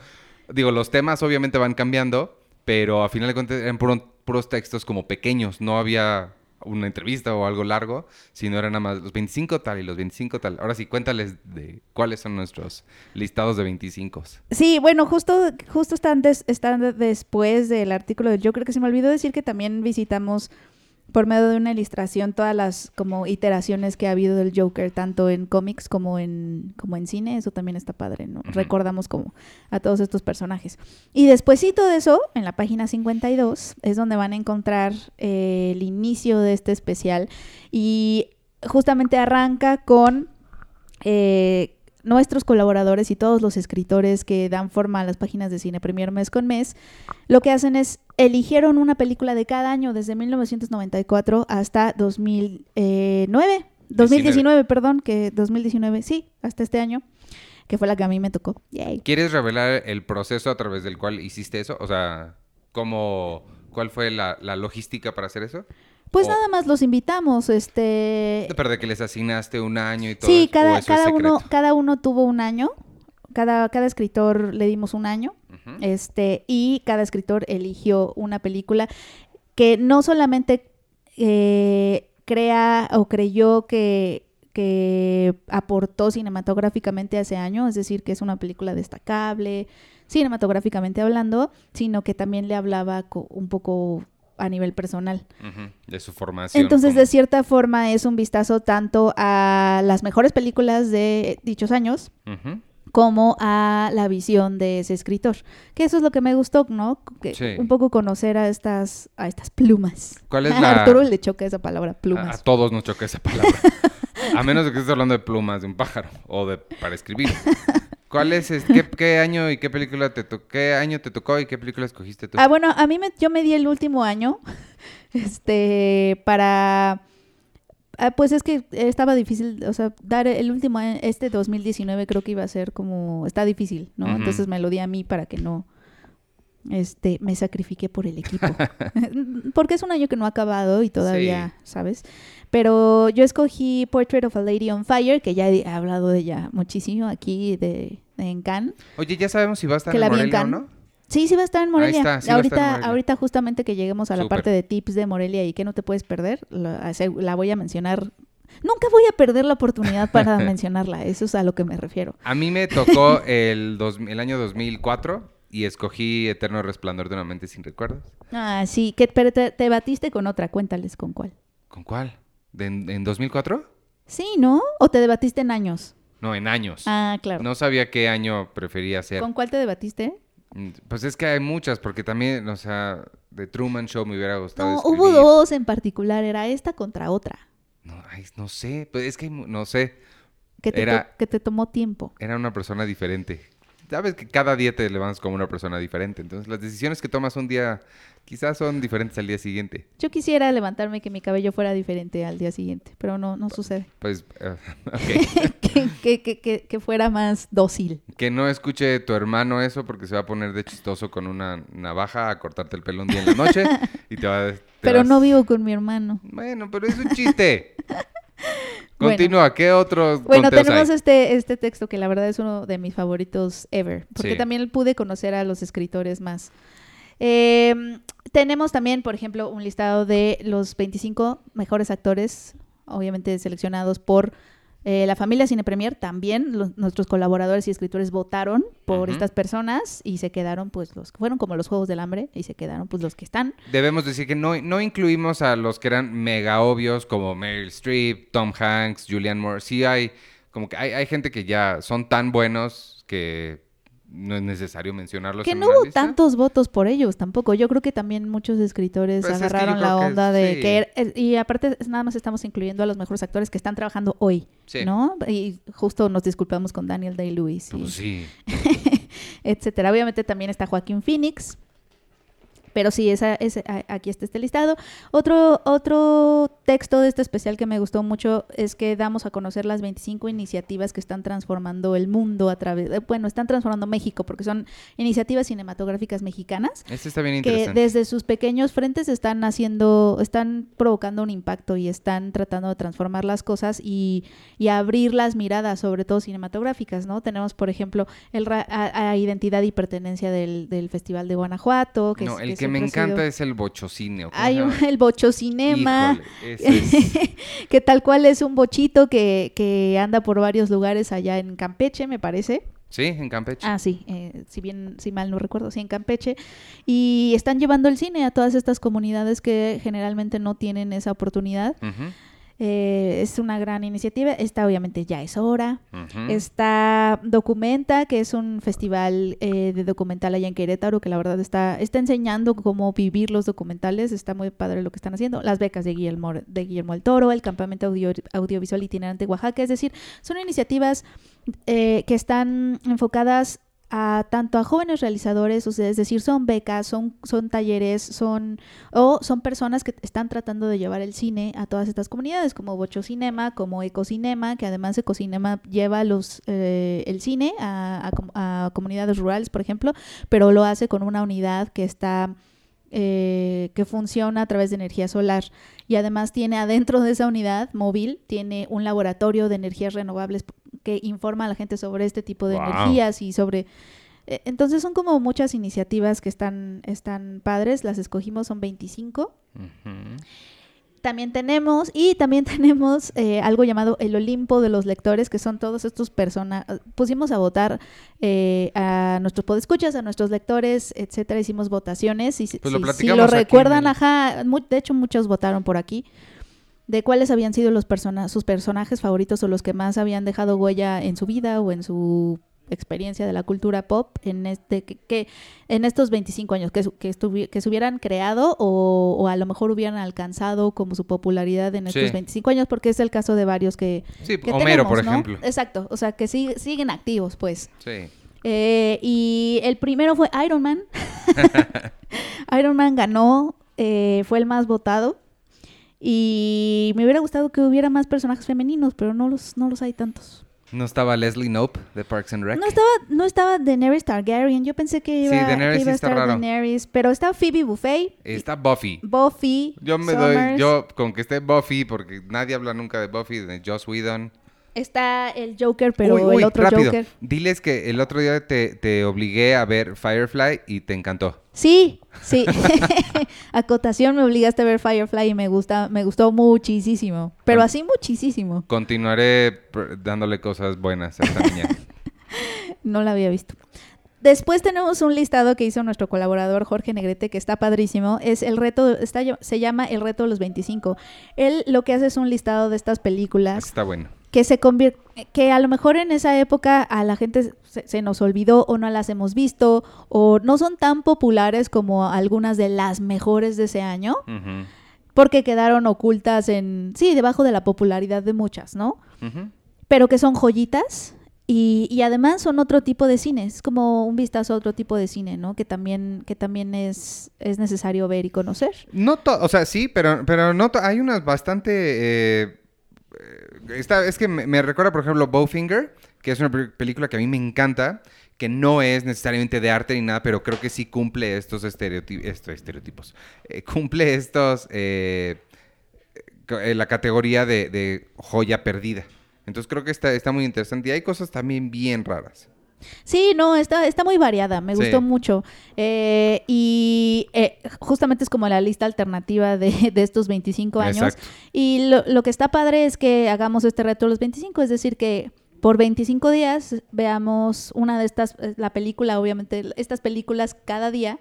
Speaker 1: Digo, los temas obviamente van cambiando, pero a final de cuentas eran puro- puros textos como pequeños, no había una entrevista o algo largo, sino eran nada más los 25 tal y los 25 tal. Ahora sí, cuéntales de cuáles son nuestros listados de 25.
Speaker 2: Sí, bueno, justo, justo están, des- están de- después del artículo del Joker, que se me olvidó decir que también visitamos por medio de una ilustración todas las como iteraciones que ha habido del Joker, tanto en cómics como en, como en cine, eso también está padre, ¿no? Recordamos como a todos estos personajes. Y despuésito de eso, en la página 52, es donde van a encontrar eh, el inicio de este especial y justamente arranca con eh, nuestros colaboradores y todos los escritores que dan forma a las páginas de Cine Premier mes con mes, lo que hacen es eligieron una película de cada año desde 1994 hasta 2009, 2019, perdón, que 2019, sí, hasta este año, que fue la que a mí me tocó. Yay.
Speaker 1: ¿Quieres revelar el proceso a través del cual hiciste eso? O sea, ¿cómo, ¿cuál fue la, la logística para hacer eso?
Speaker 2: Pues
Speaker 1: O-
Speaker 2: nada más los invitamos, este
Speaker 1: Pero de que les asignaste un año y todo
Speaker 2: Sí, cada, cada uno, cada uno tuvo un año. Cada, cada escritor le dimos un año. Este, y cada escritor eligió una película que no solamente eh, crea o creyó que, que aportó cinematográficamente a ese año, es decir, que es una película destacable, cinematográficamente hablando, sino que también le hablaba un poco a nivel personal.
Speaker 1: De su formación.
Speaker 2: Entonces, de cierta forma, es un vistazo tanto a las mejores películas de dichos años como a la visión de ese escritor. Que eso es lo que me gustó, ¿no? Que
Speaker 1: Sí.
Speaker 2: Un poco conocer a estas, a estas plumas.
Speaker 1: ¿Cuál es
Speaker 2: A
Speaker 1: la-
Speaker 2: Arturo le choca esa palabra,
Speaker 1: A, a
Speaker 2: plumas.
Speaker 1: todos nos choca esa palabra. a menos de que estés hablando de plumas de un pájaro o de para escribir. ¿Cuál es, es- qué, qué año y qué película te tocó? ¿Qué año te tocó y qué película escogiste tú?
Speaker 2: Ah, bueno, a mí me, yo me di el último año, este, para, ah, pues es que estaba difícil, o sea, dar el último año, este 2019 creo que iba a ser como, está difícil, ¿no? Entonces me lo di a mí para que no, este, me sacrifiqué por el equipo. Porque es un año que no ha acabado y todavía, ¿sabes? Pero yo escogí Portrait of a Lady on Fire, que ya he hablado de ella muchísimo aquí de, en Cannes.
Speaker 1: Oye, ¿ya sabemos si va a estar
Speaker 2: que
Speaker 1: en
Speaker 2: la vi en
Speaker 1: Morelia o no?
Speaker 2: Sí, sí va a estar en Morelia.
Speaker 1: está, sí estar en
Speaker 2: ahorita,
Speaker 1: Morelia.
Speaker 2: ahorita justamente que lleguemos a la parte de tips de Morelia y que no te puedes perder, la, voy a mencionar. Nunca voy a perder la oportunidad para mencionarla, eso es a lo que me refiero.
Speaker 1: A mí me tocó el, dos- el año 2004 y escogí Eterno Resplandor de una mente sin recuerdos.
Speaker 2: Ah, sí, que, pero te, te batiste con otra, cuéntales con cuál.
Speaker 1: ¿Con cuál? ¿De- en, en 2004?
Speaker 2: Sí, ¿no? ¿O te debatiste en años?
Speaker 1: No, en años.
Speaker 2: Ah, claro.
Speaker 1: No sabía qué año prefería ser.
Speaker 2: ¿Con cuál te debatiste?
Speaker 1: Mm, Pues es que hay muchas, porque también, o sea, de Truman Show me hubiera gustado
Speaker 2: No,
Speaker 1: escribir.
Speaker 2: hubo dos en particular, era esta contra otra,
Speaker 1: No, ay, no sé, pues es que no sé,
Speaker 2: que te,
Speaker 1: Era-
Speaker 2: que te tomó tiempo.
Speaker 1: era una persona diferente. Sabes que cada día te levantas como una persona diferente, entonces las decisiones que tomas un día quizás son diferentes al día siguiente.
Speaker 2: Yo quisiera levantarme que mi cabello fuera diferente al día siguiente, pero no, no sucede.
Speaker 1: Pues, ok.
Speaker 2: que, que, que, que, fuera más dócil.
Speaker 1: que no escuche tu hermano eso porque se va a poner de chistoso con una navaja a cortarte el pelo un día en la noche y te va a...
Speaker 2: Pero
Speaker 1: vas-
Speaker 2: no vivo con mi hermano.
Speaker 1: Bueno, pero es un chiste.
Speaker 2: Bueno.
Speaker 1: Continúa, ¿qué otros
Speaker 2: Bueno, tenemos
Speaker 1: hay?
Speaker 2: este, este texto que la verdad es uno de mis favoritos ever, porque
Speaker 1: Sí.
Speaker 2: también pude conocer a los escritores más. Eh, tenemos también, por ejemplo, un listado de los 25 mejores actores, obviamente seleccionados por eh, la familia Cine Premier. También los- nuestros colaboradores y escritores votaron por estas personas y se quedaron, pues, los que fueron como los Juegos del Hambre y se quedaron, pues, los que están.
Speaker 1: Debemos decir que no, no incluimos a los que eran mega obvios como Meryl Streep, Tom Hanks, Julianne Moore. Sí hay, como que hay, hay gente que ya son tan buenos que no es necesario mencionarlos.
Speaker 2: Que
Speaker 1: en
Speaker 2: no hubo
Speaker 1: lista.
Speaker 2: tantos votos por ellos tampoco. Yo creo que también muchos escritores
Speaker 1: Pues es que yo
Speaker 2: agarraron la
Speaker 1: que
Speaker 2: onda de
Speaker 1: sí.
Speaker 2: que... er- Y aparte, es- nada más estamos incluyendo a los mejores actores que están trabajando hoy,
Speaker 1: Sí.
Speaker 2: ¿no? Y justo nos disculpamos con Daniel Day-Lewis, y
Speaker 1: Pues sí.
Speaker 2: etcétera. Obviamente también está Joaquín Phoenix. Pero sí, esa, ese- a- aquí está este listado. Otro, otro texto de este especial que me gustó mucho es que damos a conocer las 25 iniciativas que están transformando el mundo a través, de- bueno, están transformando México porque son iniciativas cinematográficas mexicanas
Speaker 1: Este está bien
Speaker 2: que
Speaker 1: interesante.
Speaker 2: desde sus pequeños frentes están haciendo, están provocando un impacto y están tratando de transformar las cosas y, y abrir las miradas, sobre todo cinematográficas, ¿no? Tenemos, por ejemplo, el ra- a, a identidad y pertenencia del, del Festival de Guanajuato. Que
Speaker 1: no,
Speaker 2: es-
Speaker 1: el
Speaker 2: es
Speaker 1: que me encanta
Speaker 2: sido-
Speaker 1: es el bochocine. ¿o cómo
Speaker 2: Hay un- el Bocho Cinema,
Speaker 1: Híjole, ese es-
Speaker 2: que tal cual es un bochito que, que anda por varios lugares allá en Campeche, me parece.
Speaker 1: Sí, en Campeche.
Speaker 2: Ah, sí, eh, si bien, si mal no recuerdo, sí, en Campeche. Y están llevando el cine a todas estas comunidades que generalmente no tienen esa oportunidad.
Speaker 1: Ujú,
Speaker 2: Eh, es una gran iniciativa. Esta obviamente ya es hora.
Speaker 1: ujú.
Speaker 2: Está Documenta, que es un festival eh, de documental allá en Querétaro, que la verdad está, está enseñando cómo vivir los documentales. Está muy padre lo que están haciendo. Las becas de Guillermo, de Guillermo el Toro, el campamento audio- audiovisual itinerante Oaxaca. Es decir, son iniciativas eh, que están enfocadas a tanto a jóvenes realizadores, o sea, es decir, son becas, son, son talleres, son o son personas que están tratando de llevar el cine a todas estas comunidades, como Bocho Cinema, como Ecocinema, que además Ecocinema lleva los eh, el cine a, a com- a comunidades rurales, por ejemplo, pero lo hace con una unidad que está eh, que funciona a través de energía solar. Y además tiene adentro de esa unidad móvil tiene un laboratorio de energías renovables que informa a la gente sobre este tipo de
Speaker 1: Wow.
Speaker 2: energías y sobre eh, entonces son como muchas iniciativas que están están padres las escogimos son 25
Speaker 1: Ujú.
Speaker 2: también tenemos, y también tenemos eh, algo llamado el Olimpo de los lectores, que son todos estos personas. Pusimos a votar eh, a nuestros podescuchas, a nuestros lectores, etcétera. Hicimos votaciones. Y si,
Speaker 1: Pues lo
Speaker 2: si- si recuerdan,
Speaker 1: el-
Speaker 2: ajá, de hecho muchos votaron por aquí. De cuáles habían sido los persona sus personajes favoritos o los que más habían dejado huella en su vida o en su experiencia de la cultura pop en este que, que en estos 25 años que, su- que, estuvi- que se hubieran creado o, o a lo mejor hubieran alcanzado como su popularidad en estos
Speaker 1: Sí.
Speaker 2: 25 años porque es el caso de varios que,
Speaker 1: Sí,
Speaker 2: que
Speaker 1: Homero,
Speaker 2: tenemos,
Speaker 1: por
Speaker 2: ¿no?
Speaker 1: ejemplo.
Speaker 2: Exacto, o sea que sig- siguen activos pues.
Speaker 1: Sí.
Speaker 2: Eh, y el primero fue Iron Man. Iron Man ganó, eh, fue el más votado. Y me hubiera gustado que hubiera más personajes femeninos, pero no los, no los hay tantos.
Speaker 1: ¿No estaba Leslie Nope de Parks and Rec?
Speaker 2: No estaba, no estaba Daenerys Targaryen. Yo pensé que iba,
Speaker 1: Daenerys
Speaker 2: que iba a estar
Speaker 1: raro.
Speaker 2: Daenerys, pero está Phoebe Buffet,
Speaker 1: Está Buffy.
Speaker 2: Buffy,
Speaker 1: Yo me
Speaker 2: Summers,
Speaker 1: doy, yo con que esté Buffy, porque nadie habla nunca de Buffy, de Joss Whedon.
Speaker 2: está el Joker, pero
Speaker 1: Uy, uy,
Speaker 2: el otro
Speaker 1: rápido.
Speaker 2: Joker.
Speaker 1: Diles que el otro día te, te obligué a ver Firefly y te encantó.
Speaker 2: Sí, sí. Acotación, me obligaste a ver Firefly y me gusta, me gustó muchísimo. Pero así muchísimo.
Speaker 1: Continuaré dándole cosas buenas a esta niña.
Speaker 2: No la había visto. Después tenemos un listado que hizo nuestro colaborador Jorge Negrete, que está padrísimo. Es el reto, está, se llama El reto de los 25. Él lo que hace es un listado de estas películas
Speaker 1: Está bueno.
Speaker 2: que se convier- que a lo mejor en esa época a la gente se, se nos olvidó o no las hemos visto o no son tan populares como algunas de las mejores de ese año porque quedaron ocultas en sí debajo de la popularidad de muchas, ¿no? Pero que son joyitas y, y además son otro tipo de cine, es como un vistazo a otro tipo de cine, ¿no? Que también que también es es necesario ver y conocer.
Speaker 1: No to- o sea, sí, pero, pero no hay unas bastante... eh, eh, esta, es que me, me recuerda, por ejemplo, Bowfinger, que es una pe- película que a mí me encanta, que no es necesariamente de arte ni nada, pero creo que sí cumple estos, estereoti- estos estereotipos. Eh, cumple estos... eh, eh, la categoría de, de joya perdida. Entonces creo que está, está muy interesante. Y hay cosas también bien raras.
Speaker 2: Sí, no, está, está muy variada, me
Speaker 1: Sí.
Speaker 2: gustó mucho. Eh, y eh, justamente es como la lista alternativa de, de estos 25 años.
Speaker 1: Exacto.
Speaker 2: Y lo, lo que está padre es que hagamos este reto a los 25, es decir, que por 25 días veamos una de estas, eh, la película, obviamente, estas películas cada día.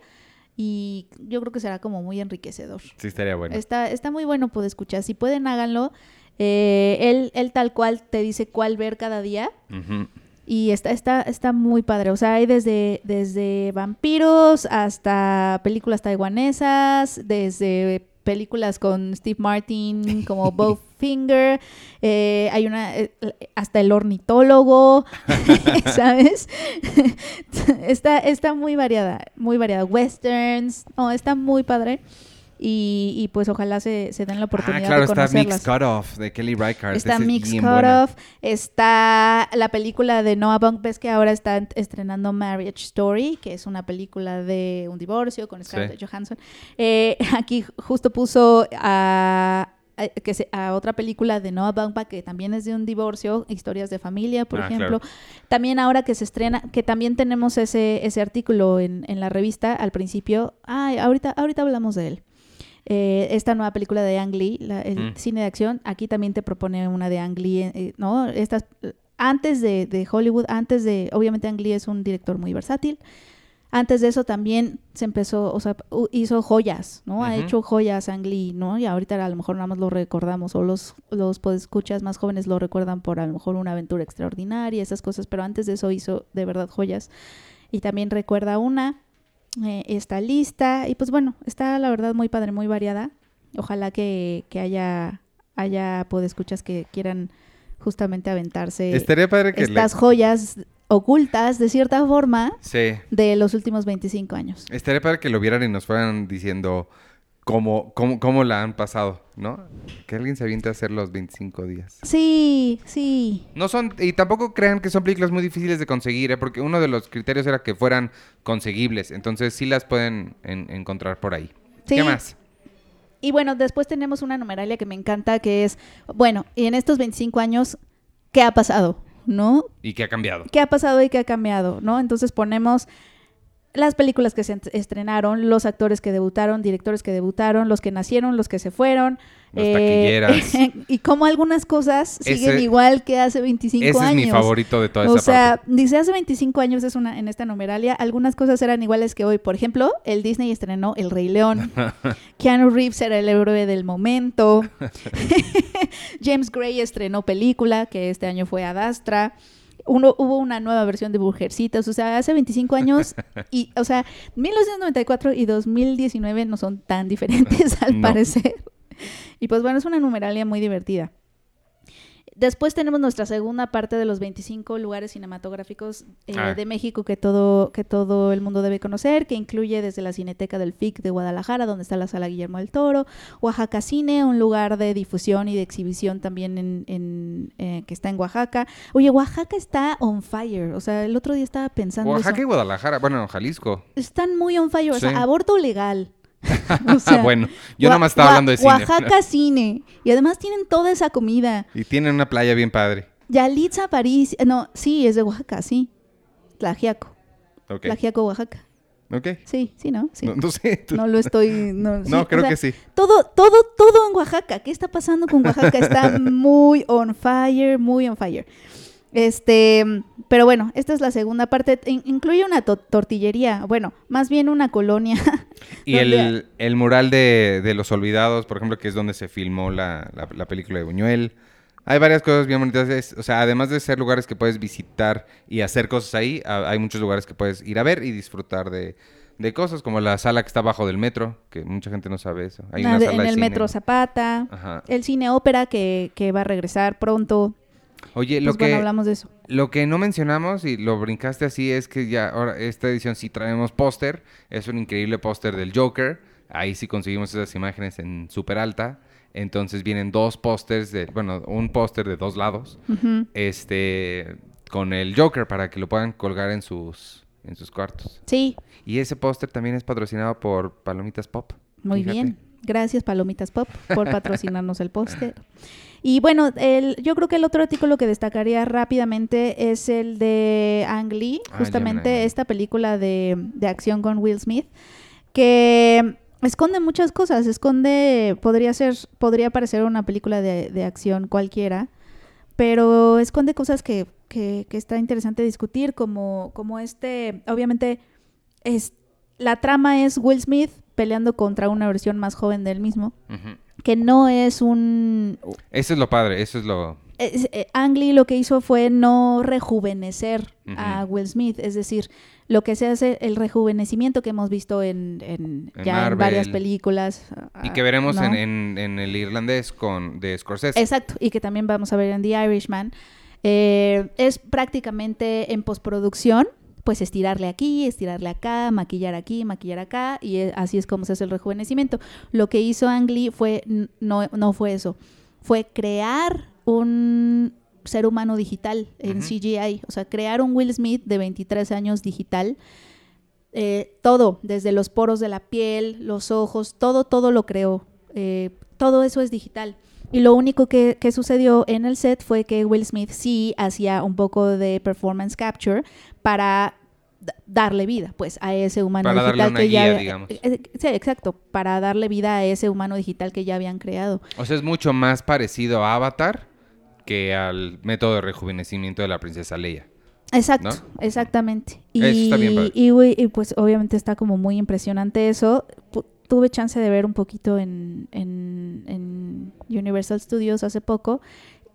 Speaker 2: Y yo creo que será como muy enriquecedor.
Speaker 1: Sí, estaría bueno.
Speaker 2: Está, está muy bueno poder escuchar. Si pueden, háganlo. Eh, él, él tal cual te dice cuál ver cada día. Y está, está, está muy padre. O sea, hay desde, desde vampiros hasta películas taiwanesas, desde películas con Steve Martin como Bowfinger, eh, hay una, eh, hasta el ornitólogo, ¿sabes? está, está muy variada, muy variada. Westerns, no, está muy padre. Y, y pues ojalá se, se den la
Speaker 1: Ah,
Speaker 2: oportunidad
Speaker 1: claro,
Speaker 2: de
Speaker 1: está
Speaker 2: conocerlas.
Speaker 1: Mixed Cutoff de Kelly Reichardt.
Speaker 2: Está Mix Cut
Speaker 1: buena.
Speaker 2: Off, está la película de Noah Bunk, ves que ahora está estrenando Marriage Story, que es una película de un divorcio con Scarlett Johansson. Eh, aquí justo puso a, a- que se- a otra película de Noah Baumbach que también es de un divorcio, historias de familia, por
Speaker 1: Ah,
Speaker 2: ejemplo.
Speaker 1: claro.
Speaker 2: También ahora que se estrena, que también tenemos ese, ese artículo en, en la revista al principio. Ay, ahorita, ahorita hablamos de él. Eh, esta nueva película de Ang Lee, la- el
Speaker 1: Mm.
Speaker 2: cine de acción, aquí también te propone una de Ang Lee, eh, ¿no? Estas, antes de, de Hollywood, antes de, obviamente Ang Lee es un director muy versátil. Antes de eso también se empezó, o sea, hizo joyas, ¿no? Ha
Speaker 1: Ujú.
Speaker 2: hecho joyas Ang Lee, ¿no? Y ahorita a lo mejor nada más lo recordamos, o los, los escuchas más jóvenes lo recuerdan por a lo mejor una aventura extraordinaria, esas cosas, pero antes de eso hizo de verdad joyas. Y también recuerda una, eh, está lista, y pues bueno, está la verdad muy padre, muy variada. Ojalá que, que haya, haya podescuchas que quieran justamente aventarse
Speaker 1: Estaría padre que... le-
Speaker 2: estas joyas ocultas, de cierta forma,
Speaker 1: Sí.
Speaker 2: de los últimos 25 años.
Speaker 1: Estaría padre que lo vieran y nos fueran diciendo cómo, cómo, cómo la han pasado, ¿no? Que alguien se aviente a hacer los 25 días.
Speaker 2: Sí, sí.
Speaker 1: No son, y tampoco crean que son películas muy difíciles de conseguir, ¿eh? porque uno de los criterios era que fueran conseguibles. Entonces sí las pueden en- encontrar por ahí.
Speaker 2: Sí.
Speaker 1: ¿Qué más?
Speaker 2: Y bueno, después tenemos una numeralia que me encanta, que es, bueno, y en estos 25 años, ¿qué ha pasado? ¿No?
Speaker 1: ¿Y qué ha cambiado?
Speaker 2: ¿Qué ha pasado y qué ha cambiado? ¿No? Entonces ponemos las películas que se estrenaron, los actores que debutaron, directores que debutaron, los que nacieron, los que se fueron.
Speaker 1: Las taquilleras.
Speaker 2: y como algunas cosas siguen
Speaker 1: Ese-
Speaker 2: igual que hace 25
Speaker 1: Ese
Speaker 2: años.
Speaker 1: es mi favorito de toda
Speaker 2: O
Speaker 1: esa
Speaker 2: sea,
Speaker 1: parte.
Speaker 2: dice hace 25 años es una en esta numeralia, algunas cosas eran iguales que hoy. Por ejemplo, el Disney estrenó El Rey León. Keanu Reeves era el héroe del momento. James Gray estrenó película, que este año fue Adastra. Uno, hubo una nueva versión de Mujercitas, o sea, hace 25 años y, o sea, 1994 y 2019 no son tan diferentes al
Speaker 1: No.
Speaker 2: parecer. Y pues bueno, es una numeralia muy divertida. Después tenemos nuestra segunda parte de los 25 lugares cinematográficos eh,
Speaker 1: Ah.
Speaker 2: de México que todo, que todo el mundo debe conocer, que incluye desde la Cineteca del FIC de Guadalajara, donde está la sala Guillermo del Toro, Oaxaca Cine, un lugar de difusión y de exhibición también en, en, eh, que está en Oaxaca. Oye, Oaxaca está on fire, o sea, el otro día estaba pensando
Speaker 1: Oaxaca
Speaker 2: eso.
Speaker 1: y Guadalajara, bueno, Jalisco.
Speaker 2: Están muy on fire, o sea,
Speaker 1: Sí.
Speaker 2: aborto legal. O
Speaker 1: Ah, bueno, yo
Speaker 2: Oa-
Speaker 1: nomás estaba hablando de cine.
Speaker 2: Oaxaca Cine. Y además tienen toda esa comida.
Speaker 1: Y tienen una playa bien padre.
Speaker 2: Yalitza París. No, sí, es de Oaxaca, sí. Tlajiaco.
Speaker 1: Ok.
Speaker 2: Tlajiaco, Oaxaca.
Speaker 1: Ok.
Speaker 2: Sí, sí, ¿no? Sí.
Speaker 1: No, no sé. tú-
Speaker 2: No lo estoy. No, sí,
Speaker 1: No,
Speaker 2: o
Speaker 1: creo
Speaker 2: sea,
Speaker 1: que sí.
Speaker 2: Todo, todo, todo en Oaxaca. ¿Qué está pasando con Oaxaca? Está muy on fire, muy on fire. Este, pero bueno, esta es la segunda parte. In- incluye una to- tortillería, bueno, más bien una colonia.
Speaker 1: Y el, el mural de, de Los Olvidados, por ejemplo, que es donde se filmó la, la- la película de Buñuel. Hay varias cosas bien bonitas. es- o sea, además de ser lugares que puedes visitar y hacer cosas ahí, ha- hay muchos lugares que puedes ir a ver y disfrutar de, de cosas, como la sala que está abajo del metro, que mucha gente no sabe eso. Hay
Speaker 2: Ah,
Speaker 1: una
Speaker 2: de-
Speaker 1: sala
Speaker 2: en
Speaker 1: de
Speaker 2: el
Speaker 1: cine.
Speaker 2: Metro Zapata.
Speaker 1: Ajá.
Speaker 2: El cine ópera que, que va a regresar pronto.
Speaker 1: Oye, lo
Speaker 2: Pues bueno,
Speaker 1: que...
Speaker 2: hablamos de eso.
Speaker 1: Lo que no mencionamos y lo brincaste así es que ya ahora esta edición sí traemos póster. Es un increíble póster del Joker. Ahí sí conseguimos esas imágenes en super alta. Entonces vienen dos pósters, de, bueno, un póster de dos lados, este, con el Joker para que lo puedan colgar en sus, en sus cuartos.
Speaker 2: Sí,
Speaker 1: Y ese póster también es patrocinado por Palomitas Pop.
Speaker 2: muy
Speaker 1: Fíjate.
Speaker 2: bien. Gracias, Palomitas Pop, por patrocinarnos el póster. Y bueno, el, yo creo que el otro artículo que destacaría rápidamente es el de Ang Lee,
Speaker 1: Ah,
Speaker 2: justamente esta película de, de acción con Will Smith, que esconde muchas cosas. Esconde, podría ser, podría parecer una película de, de acción cualquiera, pero esconde cosas que, que, que está interesante discutir, como, como este, obviamente, es, la trama es Will Smith peleando contra una versión más joven del mismo. Que no es un...
Speaker 1: Eso es lo padre, eso es lo...
Speaker 2: es- eh, Ang Lee lo que hizo fue no rejuvenecer a. Will Smith, es decir, lo que se hace, el rejuvenecimiento que hemos visto en, en-
Speaker 1: En
Speaker 2: ya en varias películas.
Speaker 1: Y
Speaker 2: ah,
Speaker 1: que veremos
Speaker 2: ¿no?
Speaker 1: en, en- en el irlandés con de Scorsese.
Speaker 2: Exacto, y que también vamos a ver en The Irishman. Eh, es prácticamente en postproducción, pues estirarle aquí, estirarle acá, maquillar aquí, maquillar acá, y eh, así es como se hace el rejuvenecimiento. Lo que hizo Ang Lee fue, no, no fue eso, fue crear un ser humano digital en CGI, o sea, crear un Will Smith de 23 años digital. Eh, todo, desde los poros de la piel, los ojos, todo, todo lo creó. Eh, todo eso es digital. Y lo único que, sucedió en el set fue que Will Smith sí hacía un poco de performance capture para darle vida, pues, a ese humano digital que ya digamos. Eh, eh, sí, exacto, para darle vida a ese humano digital que ya habían creado.
Speaker 1: O sea, es mucho más parecido a Avatar que al método de rejuvenecimiento de la princesa Leia.
Speaker 2: Exacto, exactamente. Y, y, pues obviamente está como muy impresionante eso tuve chance de ver un poquito en, en, Universal Studios hace poco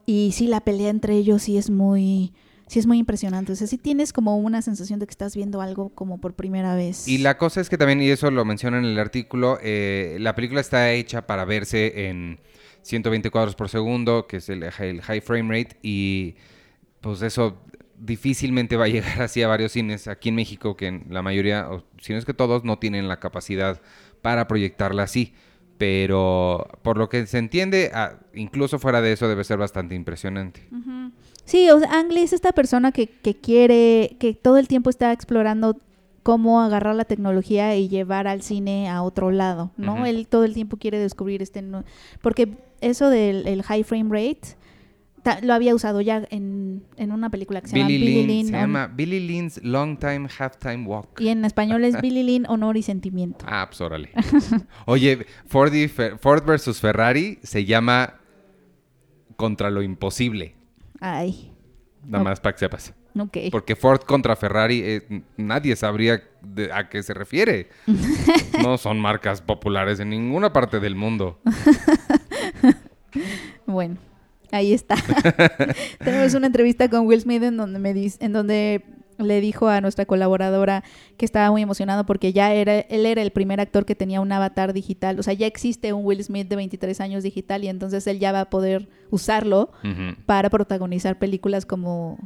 Speaker 2: y sí, la pelea entre ellos sí es muy sí es muy impresionante. O sea, sí tienes como una sensación de que estás viendo algo como por primera vez.
Speaker 1: Y la cosa es que también, y eso lo menciona en el artículo, eh, la película está hecha para verse en 120 cuadros por segundo, que es el, high frame rate, y pues eso difícilmente va a llegar así a varios cines aquí en México, que la mayoría, o si no es que todos, no tienen la capacidad para proyectarla así. Pero por lo que se entiende, ah, incluso fuera de eso debe ser bastante impresionante.
Speaker 2: Sí, o sea, Ang Lee es esta persona que, que quiere, que todo el tiempo está explorando cómo agarrar la tecnología y llevar al cine a otro lado, ¿no? Él todo el tiempo quiere descubrir este... Porque eso del high frame rate lo había usado ya en, una película que se llama Billy Lynn.
Speaker 1: Se llama Billy Lynn's Long Time Halftime Walk.
Speaker 2: Y en español es Billy Lynn Honor y Sentimiento.
Speaker 1: Ah, pues órale. Oye, Ford, Ford versus Ferrari se llama Contra lo Imposible.
Speaker 2: Ay.
Speaker 1: Nada más para que sepas.
Speaker 2: Ok.
Speaker 1: Porque Ford contra Ferrari, eh, nadie sabría a qué se refiere. no son marcas populares en ninguna parte del mundo.
Speaker 2: bueno. Ahí está. Tenemos una entrevista con Will Smith en donde me dice, en donde le dijo a nuestra colaboradora que estaba muy emocionado porque ya era, él era el primer actor que tenía un avatar digital. O sea, ya existe un Will Smith de 23 años digital y entonces él ya va a poder usarlo para protagonizar películas como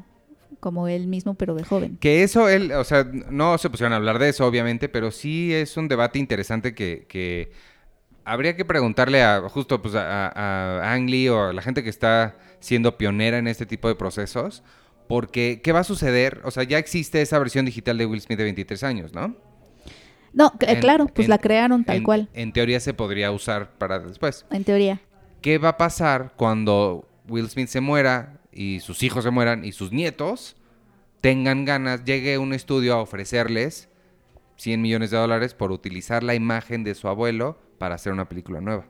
Speaker 2: como él mismo, pero de joven.
Speaker 1: Que eso, él, o sea, no se pusieron a hablar de eso, obviamente, pero sí es un debate interesante que, que habría que preguntarle a justo pues a, a, Ang Lee o a la gente que está siendo pionera en este tipo de procesos, porque ¿qué va a suceder? O sea, ya existe esa versión digital de Will Smith de 23 años, ¿no?
Speaker 2: No, claro, pues la crearon tal cual.
Speaker 1: En teoría se podría usar para después.
Speaker 2: En teoría.
Speaker 1: ¿Qué va a pasar cuando Will Smith se muera y sus hijos se mueran y sus nietos tengan ganas, llegue un estudio a ofrecerles 100 millones de dólares por utilizar la imagen de su abuelo para hacer una película nueva.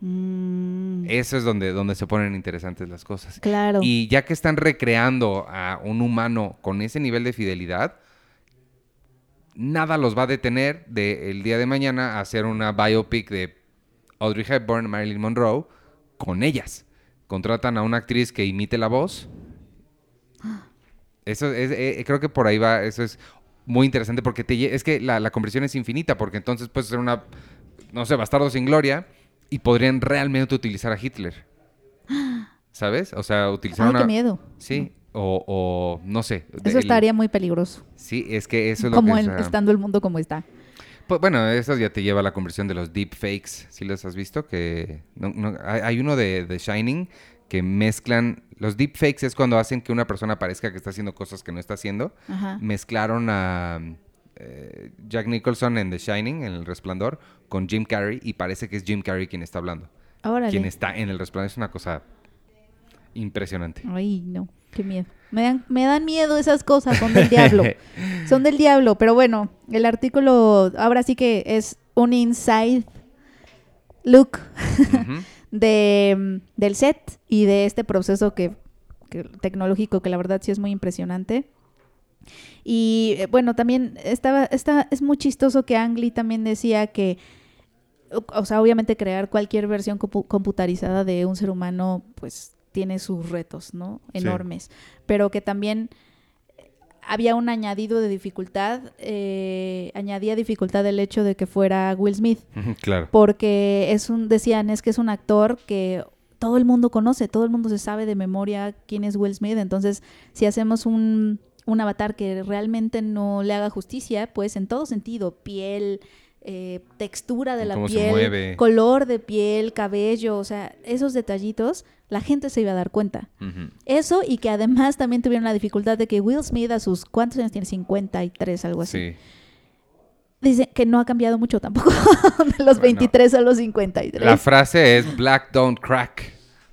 Speaker 1: Mm. Eso es donde, donde se ponen interesantes las cosas.
Speaker 2: Claro.
Speaker 1: Y ya que están recreando a un humano con ese nivel de fidelidad, nada los va a detener de el día de mañana a hacer una biopic de Audrey Hepburn, Marilyn Monroe, con ellas. Contratan a una actriz que imite la voz. Eso es, eh, creo que por ahí va, eso es muy interesante porque te, es que la, la conversión es infinita, porque entonces puedes hacer una no sé, Bastardo sin Gloria y podrían realmente utilizar a Hitler. ¿Sabes? O sea, utilizar
Speaker 2: Ay, qué miedo.
Speaker 1: Sí, o, no sé.
Speaker 2: Eso estaría muy peligroso.
Speaker 1: Sí, es que eso es
Speaker 2: lo que... Como estando el mundo como está.
Speaker 1: Pues, bueno, eso ya te lleva a la conversión de los deepfakes, si los has visto, que hay, uno de, The Shining que mezclan, los deepfakes es cuando hacen que una persona parezca que está haciendo cosas que no está haciendo. Mezclaron a eh, Jack Nicholson en The Shining, en El Resplandor, con Jim Carrey y parece que es Jim Carrey quien está hablando.
Speaker 2: Órale.
Speaker 1: Quien está en El Resplandor es una cosa impresionante.
Speaker 2: Ay, no, qué miedo. Me dan, me dan miedo esas cosas, son del diablo. son del diablo, pero bueno, el artículo ahora sí que es un inside look de, del set y de este proceso que, que, tecnológico que la verdad sí es muy impresionante. Y eh, bueno, también estaba, está, es muy chistoso que Ang Lee también decía que, o sea, obviamente crear cualquier versión computarizada de un ser humano, pues tiene sus retos, ¿no? Enormes. Pero que también había un añadido de dificultad, eh, añadía dificultad el hecho de que fuera Will Smith.
Speaker 1: Claro.
Speaker 2: Porque es un, decían, es que es un actor que todo el mundo conoce, todo el mundo se sabe de memoria quién es Will Smith. Entonces, si hacemos un, un avatar que realmente no le haga justicia, pues en todo sentido, piel, eh, textura de la piel, color de piel, cabello, o sea, esos detallitos, la gente se iba a dar cuenta. Eso y que además también tuvieron la dificultad de que Will Smith a sus, ¿cuántos años tiene? 53, algo así.
Speaker 1: Sí.
Speaker 2: Dice que no ha cambiado mucho tampoco, de los
Speaker 1: Bueno.
Speaker 2: 23 a los 53.
Speaker 1: La frase es Black don't crack.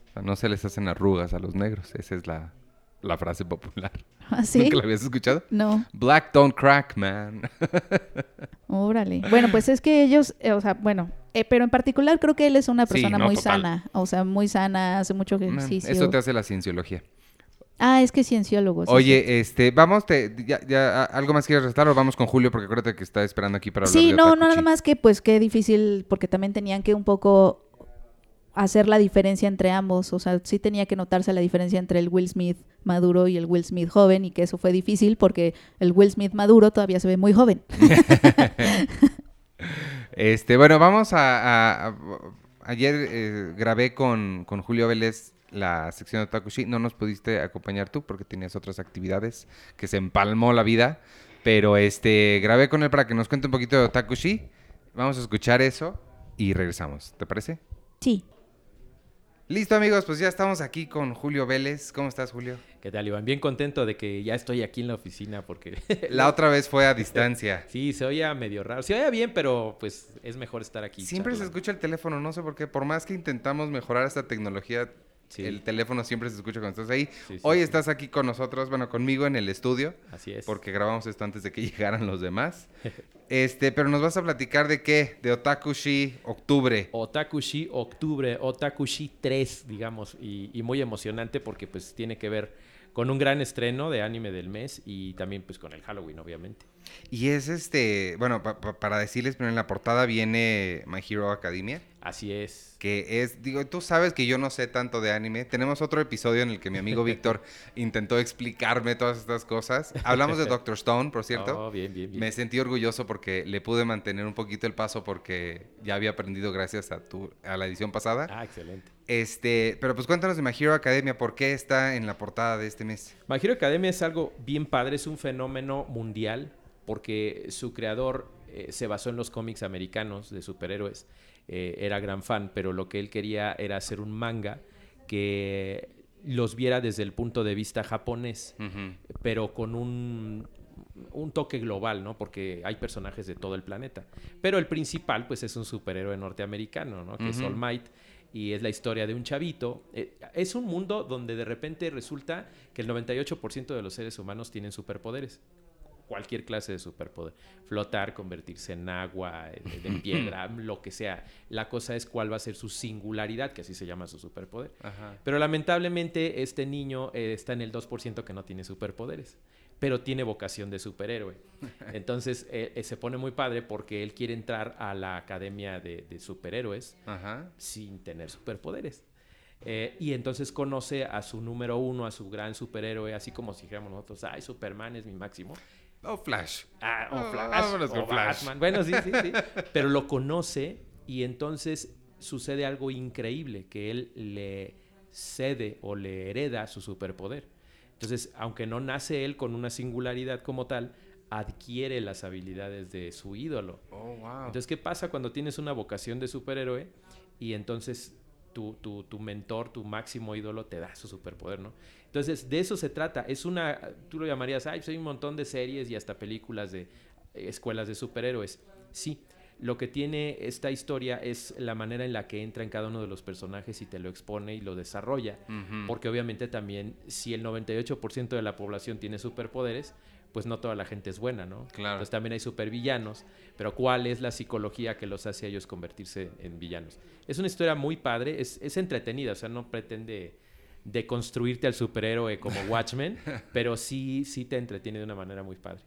Speaker 1: O sea, no se les hacen arrugas a los negros. Esa es la, la frase popular.
Speaker 2: ¿Ah, sí?
Speaker 1: ¿Nunca la habías escuchado?
Speaker 2: No,
Speaker 1: Black don't crack, man.
Speaker 2: órale. Bueno, pues es que ellos, eh, o sea, bueno, eh, pero en particular creo que él es una
Speaker 1: Sí,
Speaker 2: persona
Speaker 1: no,
Speaker 2: muy
Speaker 1: total.
Speaker 2: sana, o sea, muy sana, hace mucho ejercicio.
Speaker 1: Eso te hace la cienciología.
Speaker 2: Ah, es que es cienciólogo. sí, sí.
Speaker 1: Oye, este, vamos, te, ya, ya, ¿algo más quieres restar o vamos con Julio? Porque acuérdate que está esperando aquí para hablar
Speaker 2: Sí,
Speaker 1: de
Speaker 2: no, no, nada más que pues qué difícil, porque también tenían que un poco hacer la diferencia entre ambos, o sea, sí tenía que notarse la diferencia entre el Will Smith maduro y el Will Smith joven y que eso fue difícil porque el Will Smith maduro todavía se ve muy joven.
Speaker 1: Este, bueno, vamos a... a- a- ayer eh, grabé con, con Julio Vélez la sección de Otakushi. No nos pudiste acompañar tú porque tenías otras actividades que se empalmó la vida. Pero este, grabé con él para que nos cuente un poquito de Otakushi. Vamos a escuchar eso y regresamos. ¿Te parece?
Speaker 2: Sí.
Speaker 1: Listo amigos, pues ya estamos aquí con Julio Vélez. ¿Cómo estás Julio?
Speaker 3: ¿Qué tal, Iván? Bien contento de que ya estoy aquí en la oficina porque...
Speaker 1: La otra vez fue a distancia.
Speaker 3: Sí, se oía medio raro. Se oía bien, pero pues es mejor estar aquí.
Speaker 1: Siempre se escucha el teléfono, no sé por qué. Por más que intentamos mejorar esta tecnología,
Speaker 3: Sí.
Speaker 1: el teléfono siempre se escucha cuando estás ahí.
Speaker 3: Sí, sí,
Speaker 1: Hoy estás aquí con nosotros, bueno, conmigo en el estudio,
Speaker 3: Así es.
Speaker 1: porque grabamos esto antes de que llegaran los demás. Este, pero nos vas a platicar de qué? De Otakushi Octubre.
Speaker 3: Otakushi Octubre, Otakushi 3, digamos, y, y muy emocionante porque pues tiene que ver con un gran estreno de anime del mes y también pues con el Halloween, obviamente.
Speaker 1: Y es este, bueno, pa- pa- para decirles, pero en la portada viene My Hero Academia.
Speaker 3: Así es.
Speaker 1: que es, digo, tú sabes que yo no sé tanto de anime. Tenemos otro episodio en el que mi amigo Víctor intentó explicarme todas estas cosas. Hablamos de Doctor Stone, por cierto.
Speaker 3: Oh, bien, bien, bien.
Speaker 1: Me sentí orgulloso porque le pude mantener un poquito el paso porque ya había aprendido gracias a tu a la edición pasada.
Speaker 3: Ah, excelente.
Speaker 1: Este, pero pues cuéntanos de My Hero Academia, ¿por qué está en la portada de este mes?
Speaker 3: My Hero Academia es algo bien padre, es un fenómeno mundial porque su creador eh, se basó en los cómics americanos de superhéroes, eh, era gran fan, pero lo que él quería era hacer un manga que los viera desde el punto de vista japonés, pero con un, un toque global, ¿no? Porque hay personajes de todo el planeta. Pero el principal, pues, es un superhéroe norteamericano, ¿no? Que es. All Might. Y es la historia de un chavito. Eh, es un mundo donde de repente resulta que el 98% de los seres humanos tienen superpoderes. Cualquier clase de superpoder. Flotar, convertirse en agua, de, de piedra, lo que sea. La cosa es cuál va a ser su singularidad, que así se llama su superpoder.
Speaker 1: Ajá.
Speaker 3: Pero lamentablemente este niño eh, está en el 2% que no tiene superpoderes, pero tiene vocación de superhéroe. Entonces eh, eh, se pone muy padre porque él quiere entrar a la academia de, de superhéroes
Speaker 1: Ajá.
Speaker 3: sin tener superpoderes. Eh, y entonces conoce a su número uno, a su gran superhéroe, así como si dijéramos nosotros, ay, Superman es mi máximo.
Speaker 1: Oh, Flash.
Speaker 3: Ah, o Flash,
Speaker 1: vámonos
Speaker 3: o
Speaker 1: con Flash.
Speaker 3: Batman. Bueno, sí, sí, sí. Pero lo conoce y entonces sucede algo increíble, que él le cede o le hereda su superpoder. Entonces, aunque no nace él con una singularidad como tal, adquiere las habilidades de su ídolo.
Speaker 1: Oh, wow.
Speaker 3: Entonces, ¿qué pasa cuando tienes una vocación de superhéroe y entonces tu, tu, tu mentor, tu máximo ídolo te da su superpoder, ¿no? Entonces, de eso se trata. Es una, tú lo llamarías, ay, pues hay un montón de series y hasta películas de eh, escuelas de superhéroes. Sí, lo que tiene esta historia es la manera en la que entra en cada uno de los personajes y te lo expone y lo desarrolla. Porque obviamente también, si el 98% de la población tiene superpoderes, pues no toda la gente es buena, ¿no?
Speaker 1: Claro.
Speaker 3: Entonces también hay supervillanos, pero ¿cuál es la psicología que los hace a ellos convertirse en villanos? Es una historia muy padre, es, es entretenida, o sea, no pretende deconstruirte al superhéroe como Watchmen, pero sí, sí te entretiene de una manera muy padre.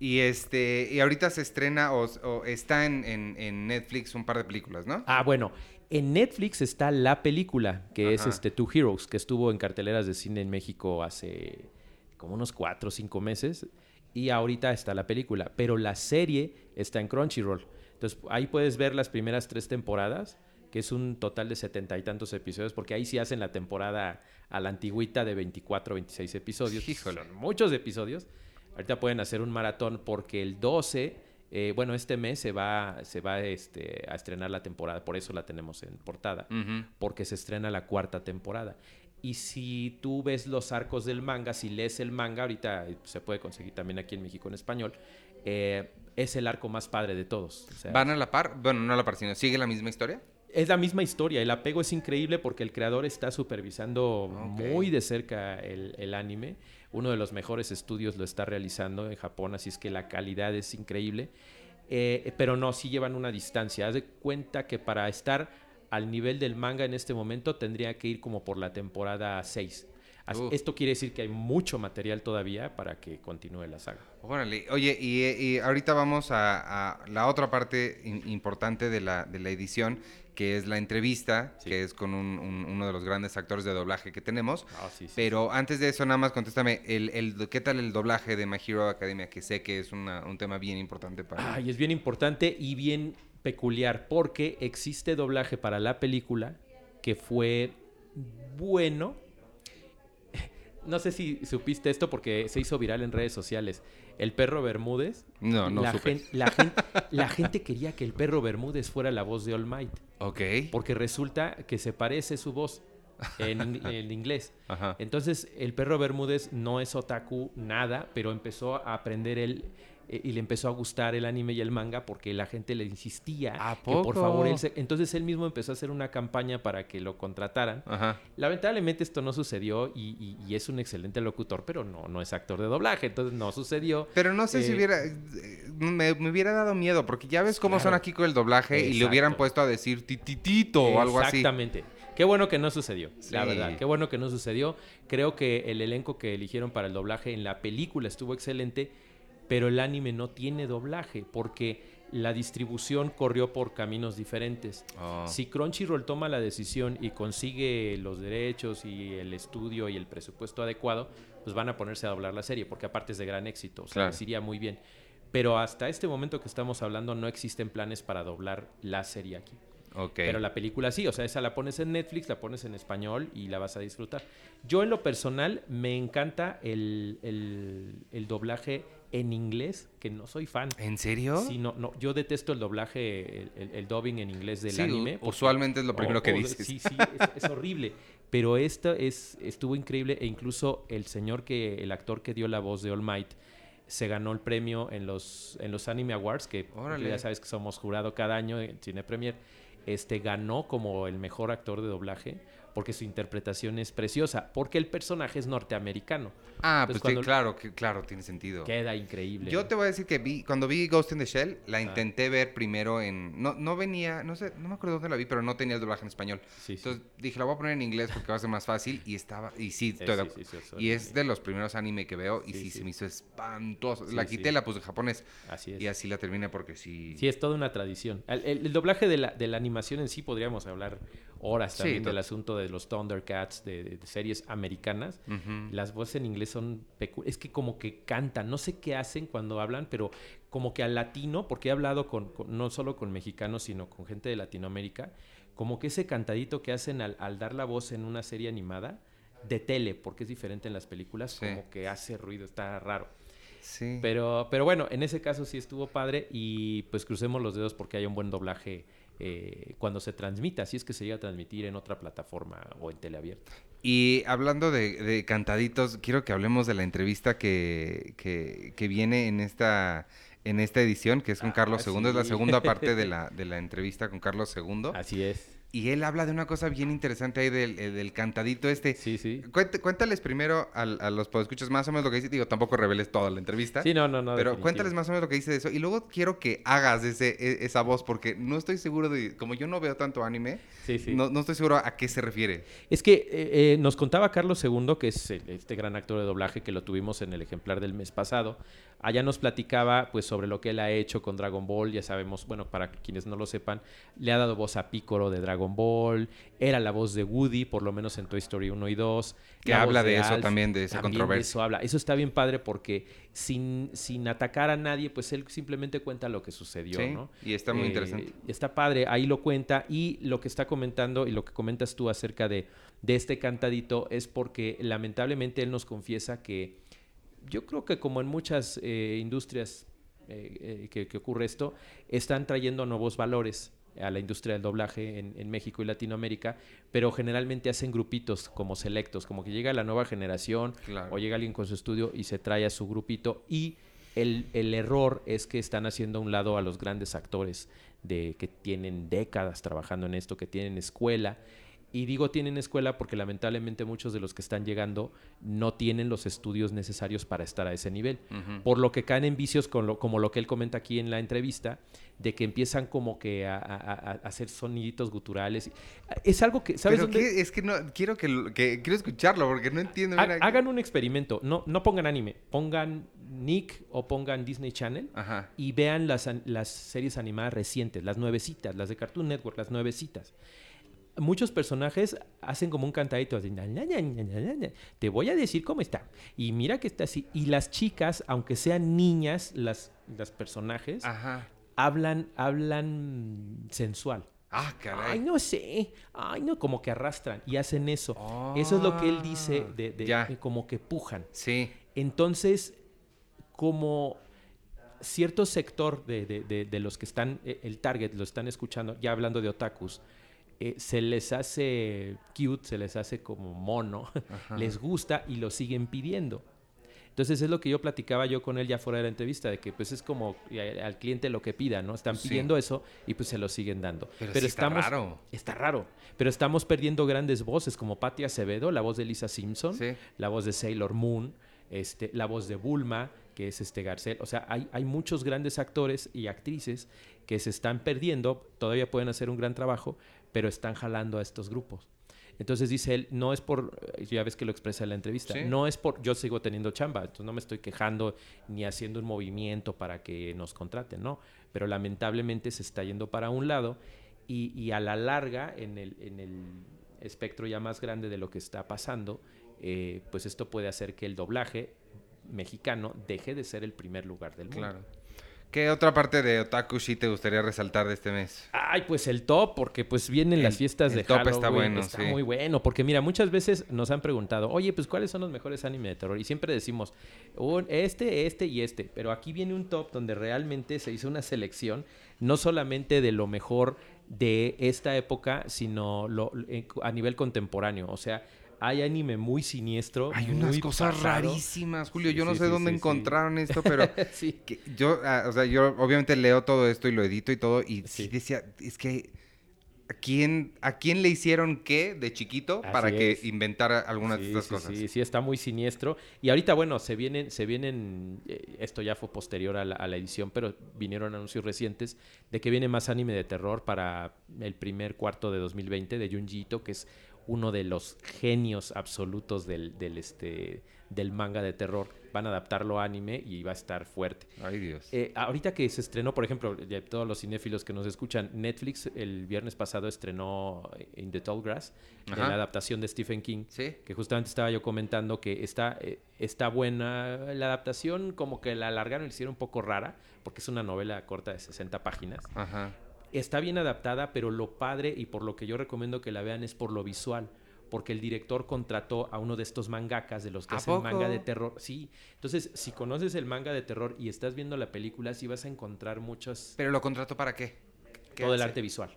Speaker 1: Y este, y ahorita se estrena o, o está en, en- en Netflix un par de películas, ¿no?
Speaker 3: Ah, bueno, en Netflix está la película, que es este Two Heroes, que estuvo en carteleras de cine en México hace como unos cuatro o cinco meses, y ahorita está la película, pero la serie está en Crunchyroll. Entonces ahí puedes ver las primeras tres temporadas, que es un total de setenta y tantos episodios, porque ahí sí hacen la temporada a la antigüita de 24 26 episodios.
Speaker 1: Híjole.
Speaker 3: Son muchos episodios, Ahorita pueden hacer un maratón porque el 12, eh, bueno, este mes se va, se va este, a estrenar la temporada, por eso la tenemos en portada, porque se estrena la cuarta temporada. Y si tú ves los arcos del manga, si lees el manga, ahorita se puede conseguir también aquí en México en español, eh, es el arco más padre de todos. O sea,
Speaker 1: ¿Van a la par? Bueno, no a la par, sino sigue la misma historia.
Speaker 3: Es la misma historia. El apego es increíble porque el creador está supervisando muy de cerca el, el anime. Uno de los mejores estudios lo está realizando en Japón, así es que la calidad es increíble. Eh, pero no, sí llevan una distancia. Haz de cuenta que para estar al nivel del manga en este momento tendría que ir como por la temporada 6. Esto quiere decir que hay mucho material todavía para que continúe la saga.
Speaker 1: Órale. Oye, y, y ahorita vamos a, a la otra parte in- importante de la, de la edición, que es la entrevista,
Speaker 3: Sí.
Speaker 1: que es con un- un- uno de los grandes actores de doblaje que tenemos.
Speaker 3: Ah, sí, sí,
Speaker 1: Pero antes de eso, nada más contéstame, el, el- ¿qué tal el doblaje de My Hero Academia? Que sé que es una- un tema bien importante para...
Speaker 3: Ay, es bien importante y bien peculiar porque existe doblaje para la película que fue bueno. No sé si supiste esto porque se hizo viral en redes sociales. El perro Bermúdez.
Speaker 1: No, no
Speaker 3: la,
Speaker 1: supe.
Speaker 3: gen- la, gen- la gente quería que el perro Bermúdez fuera la voz de All Might.
Speaker 1: Ok.
Speaker 3: Porque resulta que se parece su voz en, en inglés.
Speaker 1: Ajá.
Speaker 3: Entonces, el perro Bermúdez no es otaku nada, pero empezó a aprender él eh, y le empezó a gustar el anime y el manga porque la gente le insistía
Speaker 1: ¿A
Speaker 3: que por favor él se- entonces él mismo empezó a hacer una campaña para que lo contrataran.
Speaker 1: Ajá.
Speaker 3: Lamentablemente esto no sucedió y, y- y es un excelente locutor, pero no, no es actor de doblaje, entonces no sucedió.
Speaker 1: Pero no sé si
Speaker 3: Eh,
Speaker 1: hubiera... eh, Me, me hubiera dado miedo, porque ya ves cómo son aquí con el doblaje y le hubieran puesto a decir tititito o algo así.
Speaker 3: Exactamente. Qué bueno que no sucedió, la verdad. Qué bueno que no sucedió. Creo que el elenco que eligieron para el doblaje en la película estuvo excelente, pero el anime no tiene doblaje porque la distribución corrió por caminos diferentes.
Speaker 1: Oh.
Speaker 3: Si Crunchyroll toma la decisión y consigue los derechos y el estudio y el presupuesto adecuado, pues van a ponerse a doblar la serie, porque aparte es de gran éxito, o sea,
Speaker 1: Claro.
Speaker 3: les iría muy bien. Pero hasta este momento que estamos hablando no existen planes para doblar la serie aquí. Pero la película sí, o sea, esa la pones en Netflix, la pones en español y la vas a disfrutar. Yo en lo personal me encanta el, el- el doblaje en inglés, que no soy fan.
Speaker 1: ¿En serio?
Speaker 3: Sí, no, no, yo detesto el doblaje, el, el- el dubbing en inglés del
Speaker 1: Sí,
Speaker 3: anime. porque-
Speaker 1: usualmente es lo primero que dices.
Speaker 3: Sí, sí, es, es horrible. Pero esta es, estuvo increíble e incluso el señor que, el actor que dio la voz de All Might, se ganó el premio en los, en los Anime Awards, que
Speaker 1: Órale.
Speaker 3: ya sabes que somos jurado cada año en Cine Premier, este, ganó como el mejor actor de doblaje porque su interpretación es preciosa, porque el personaje es norteamericano.
Speaker 1: Ah,
Speaker 3: Entonces,
Speaker 1: pues sí, claro, que, claro, tiene sentido.
Speaker 3: Queda increíble.
Speaker 1: Yo te voy a decir que vi, cuando vi Ghost in the Shell, la
Speaker 3: Ah.
Speaker 1: intenté ver primero en... No, no venía, no sé, no me acuerdo dónde la vi, pero no tenía el doblaje en español.
Speaker 3: Sí, sí.
Speaker 1: Entonces dije, la voy a poner en inglés porque va a ser más fácil y estaba... Y sí, estoy de Y es de los primeros anime que veo y sí, se me hizo espantoso. La quité, la puse en japonés
Speaker 3: Así es.
Speaker 1: y así la terminé porque sí...
Speaker 3: Sí, es toda una tradición. El, el- el doblaje de la, de la animación en sí podríamos hablar horas
Speaker 1: Sí,
Speaker 3: también
Speaker 1: to-
Speaker 3: del asunto de los Thundercats, de, series americanas. Las voces en inglés son... Es que como que cantan, no sé qué hacen cuando hablan, pero como que al latino, porque he hablado con, con- no solo con mexicanos, sino con gente de Latinoamérica, como que ese cantadito que hacen al, al dar la voz en una serie animada de tele, porque es diferente en las películas,
Speaker 1: Sí.
Speaker 3: como que hace ruido, está raro.
Speaker 1: Sí.
Speaker 3: Pero, pero bueno, en ese caso sí estuvo padre y pues crucemos los dedos porque haya un buen doblaje eh, cuando se transmita, si es que se llega a transmitir en otra plataforma o en teleabierta.
Speaker 1: Y hablando de, de cantaditos, quiero que hablemos de la entrevista que, que, que viene en esta, en esta edición, que es con
Speaker 3: Ah,
Speaker 1: Carlos II. Es la segunda parte de la, de la entrevista con Carlos II.
Speaker 3: Así es.
Speaker 1: Y él habla de una cosa bien interesante ahí del, eh, del cantadito este.
Speaker 3: Sí, sí.
Speaker 1: Cuént- cuéntales primero al- a, los podescuchas más o menos lo que dice. Digo, tampoco reveles toda la entrevista.
Speaker 3: Sí, no, no, no.
Speaker 1: pero
Speaker 3: definitivo.
Speaker 1: cuéntales más o menos lo que dice de eso. Y luego quiero que hagas ese, e- esa voz, porque no estoy seguro de. Como yo no veo tanto anime,
Speaker 3: Sí, sí.
Speaker 1: no, no estoy seguro a qué se refiere.
Speaker 3: Es que eh, eh, nos contaba Carlos II, que es el- este gran actor de doblaje que lo tuvimos en el ejemplar del mes pasado. Allá nos platicaba pues sobre lo que él ha hecho con Dragon Ball. Ya sabemos, bueno, para quienes no lo sepan, le ha dado voz a Piccolo de Dragon Ball. Era la voz de Woody, por lo menos en Toy Story 1 y 2.
Speaker 1: Que
Speaker 3: la
Speaker 1: habla de eso también, de esa
Speaker 3: también
Speaker 1: controversia.
Speaker 3: eso habla. Eso está bien padre porque sin, sin atacar a nadie, pues él simplemente cuenta lo que sucedió,
Speaker 1: Sí,
Speaker 3: ¿no?
Speaker 1: y está muy
Speaker 3: Eh,
Speaker 1: interesante.
Speaker 3: Está padre, ahí lo cuenta y lo que está comentando y lo que comentas tú acerca de, de este cantadito es porque lamentablemente él nos confiesa que yo creo que como en muchas eh, industrias eh, que, que ocurre esto, están trayendo nuevos valores a la industria del doblaje en, en, México y Latinoamérica, pero generalmente hacen grupitos como selectos, como que llega la nueva generación
Speaker 1: Claro.
Speaker 3: o llega alguien con su estudio y se trae a su grupito y el, el error es que están haciendo a un lado a los grandes actores de, que tienen décadas trabajando en esto, que tienen escuela. Y digo tienen escuela porque lamentablemente muchos de los que están llegando no tienen los estudios necesarios para estar a ese nivel. Por lo que caen en vicios con lo- como lo que él comenta aquí en la entrevista, de que empiezan como que a, a- a- a hacer soniditos guturales. Es algo que, ¿sabes
Speaker 1: Pero
Speaker 3: dónde?
Speaker 1: es que no, quiero que, quiero escucharlo porque no entiendo. Mira.
Speaker 3: hagan un experimento. No, no pongan anime. Pongan Nick o pongan Disney Channel
Speaker 1: Ajá.
Speaker 3: y vean las, las series animadas recientes, las nuevecitas, las de Cartoon Network, las nuevecitas. Muchos personajes hacen como un cantadito así, "Na, te voy a decir cómo está. Y mira que está así. Y las chicas, aunque sean niñas, las, las personajes,
Speaker 1: Ajá.
Speaker 3: hablan, hablan sensual.
Speaker 1: Ah,
Speaker 3: Ay,
Speaker 1: caray.
Speaker 3: no sé. Ay, no, como que arrastran y hacen eso. Eso es lo que él dice de, de- de como que pujan.
Speaker 1: Sí.
Speaker 3: Entonces, como cierto sector de, de- de- de los que están, eh, el target, lo están escuchando, ya hablando de otakus, eh, se les hace cute, se les hace como mono,
Speaker 1: Ajá.
Speaker 3: les gusta y lo siguen pidiendo. Entonces es lo que yo platicaba yo con él ya fuera de la entrevista, de que pues es como eh, al cliente lo que pida, ¿no? Están
Speaker 1: Sí.
Speaker 3: pidiendo eso y pues se lo siguen dando.
Speaker 1: Pero sí está raro.
Speaker 3: Está raro. Pero estamos perdiendo grandes voces como Patti Acevedo, la voz de Lisa Simpson,
Speaker 1: Sí.
Speaker 3: la voz de Sailor Moon, este, la voz de Bulma, que es este Garcel. O sea, hay, hay muchos grandes actores y actrices que se están perdiendo, todavía pueden hacer un gran trabajo, pero están jalando a estos grupos. Entonces dice él, no es por, eh, ya ves que lo expresa en la entrevista,
Speaker 1: Sí.
Speaker 3: no es por, yo sigo teniendo chamba, entonces no me estoy quejando ni haciendo un movimiento para que nos contraten, no, pero lamentablemente se está yendo para un lado y, y a la larga, en el, en el espectro ya más grande de lo que está pasando, eh, pues esto puede hacer que el doblaje mexicano deje de ser el primer lugar del mundo.
Speaker 1: Claro. ¿Qué otra parte de Otaku sí te gustaría resaltar de este mes?
Speaker 3: Ay, pues el top, porque pues vienen
Speaker 1: El-
Speaker 3: las fiestas
Speaker 1: el
Speaker 3: de
Speaker 1: top
Speaker 3: Halloween.
Speaker 1: está bueno,
Speaker 3: Está
Speaker 1: sí.
Speaker 3: muy bueno, porque mira, muchas veces nos han preguntado, oye, pues ¿cuáles son los mejores anime de terror? Y siempre decimos, "Un- este, este y este. Pero aquí viene un top donde realmente se hizo una selección, no solamente de lo mejor de esta época, sino lo, en- a nivel contemporáneo. O sea, hay anime muy siniestro.
Speaker 1: Hay unas cosas
Speaker 3: pasado.
Speaker 1: rarísimas, Julio.
Speaker 3: Sí,
Speaker 1: Yo no sé
Speaker 3: sí,
Speaker 1: dónde encontraron esto, pero
Speaker 3: sí.
Speaker 1: que yo, ah, o sea, yo obviamente leo todo esto y lo edito y todo y sí, decía, es que ¿a quién, ¿a quién le hicieron qué de chiquito
Speaker 3: Así
Speaker 1: para que inventara algunas de estas cosas?
Speaker 3: Sí, sí, está muy siniestro. Y ahorita, bueno, se vienen, se vienen, eh, esto ya fue posterior a la, a la edición, pero vinieron anuncios recientes de que viene más anime de terror para el primer cuarto de 2020 de Junji Ito, que es uno de los genios absolutos del, del, este, del manga de terror. Van a adaptarlo a anime y va a estar fuerte.
Speaker 1: Ay, Dios.
Speaker 3: Eh, ahorita que se estrenó, por ejemplo, todos los cinéfilos que nos escuchan, Netflix el viernes pasado estrenó In the Tall Grass, la adaptación de Stephen King
Speaker 1: sí.
Speaker 3: que justamente estaba yo comentando que está, eh, está buena la adaptación, como que la alargaron y la hicieron un poco rara, porque es una novela corta de 60 páginas.
Speaker 1: Ajá.
Speaker 3: Está bien adaptada, pero lo padre y por lo que yo recomiendo que la vean es por lo visual. Porque el director contrató a uno de estos mangakas, de los que
Speaker 1: ¿A
Speaker 3: hacen
Speaker 1: poco?
Speaker 3: manga de terror. Sí. Entonces, si conoces el manga de terror y estás viendo la película, sí vas a encontrar muchos.
Speaker 1: ¿Pero lo contrató para qué? ¿Qué
Speaker 3: Todo el arte visual.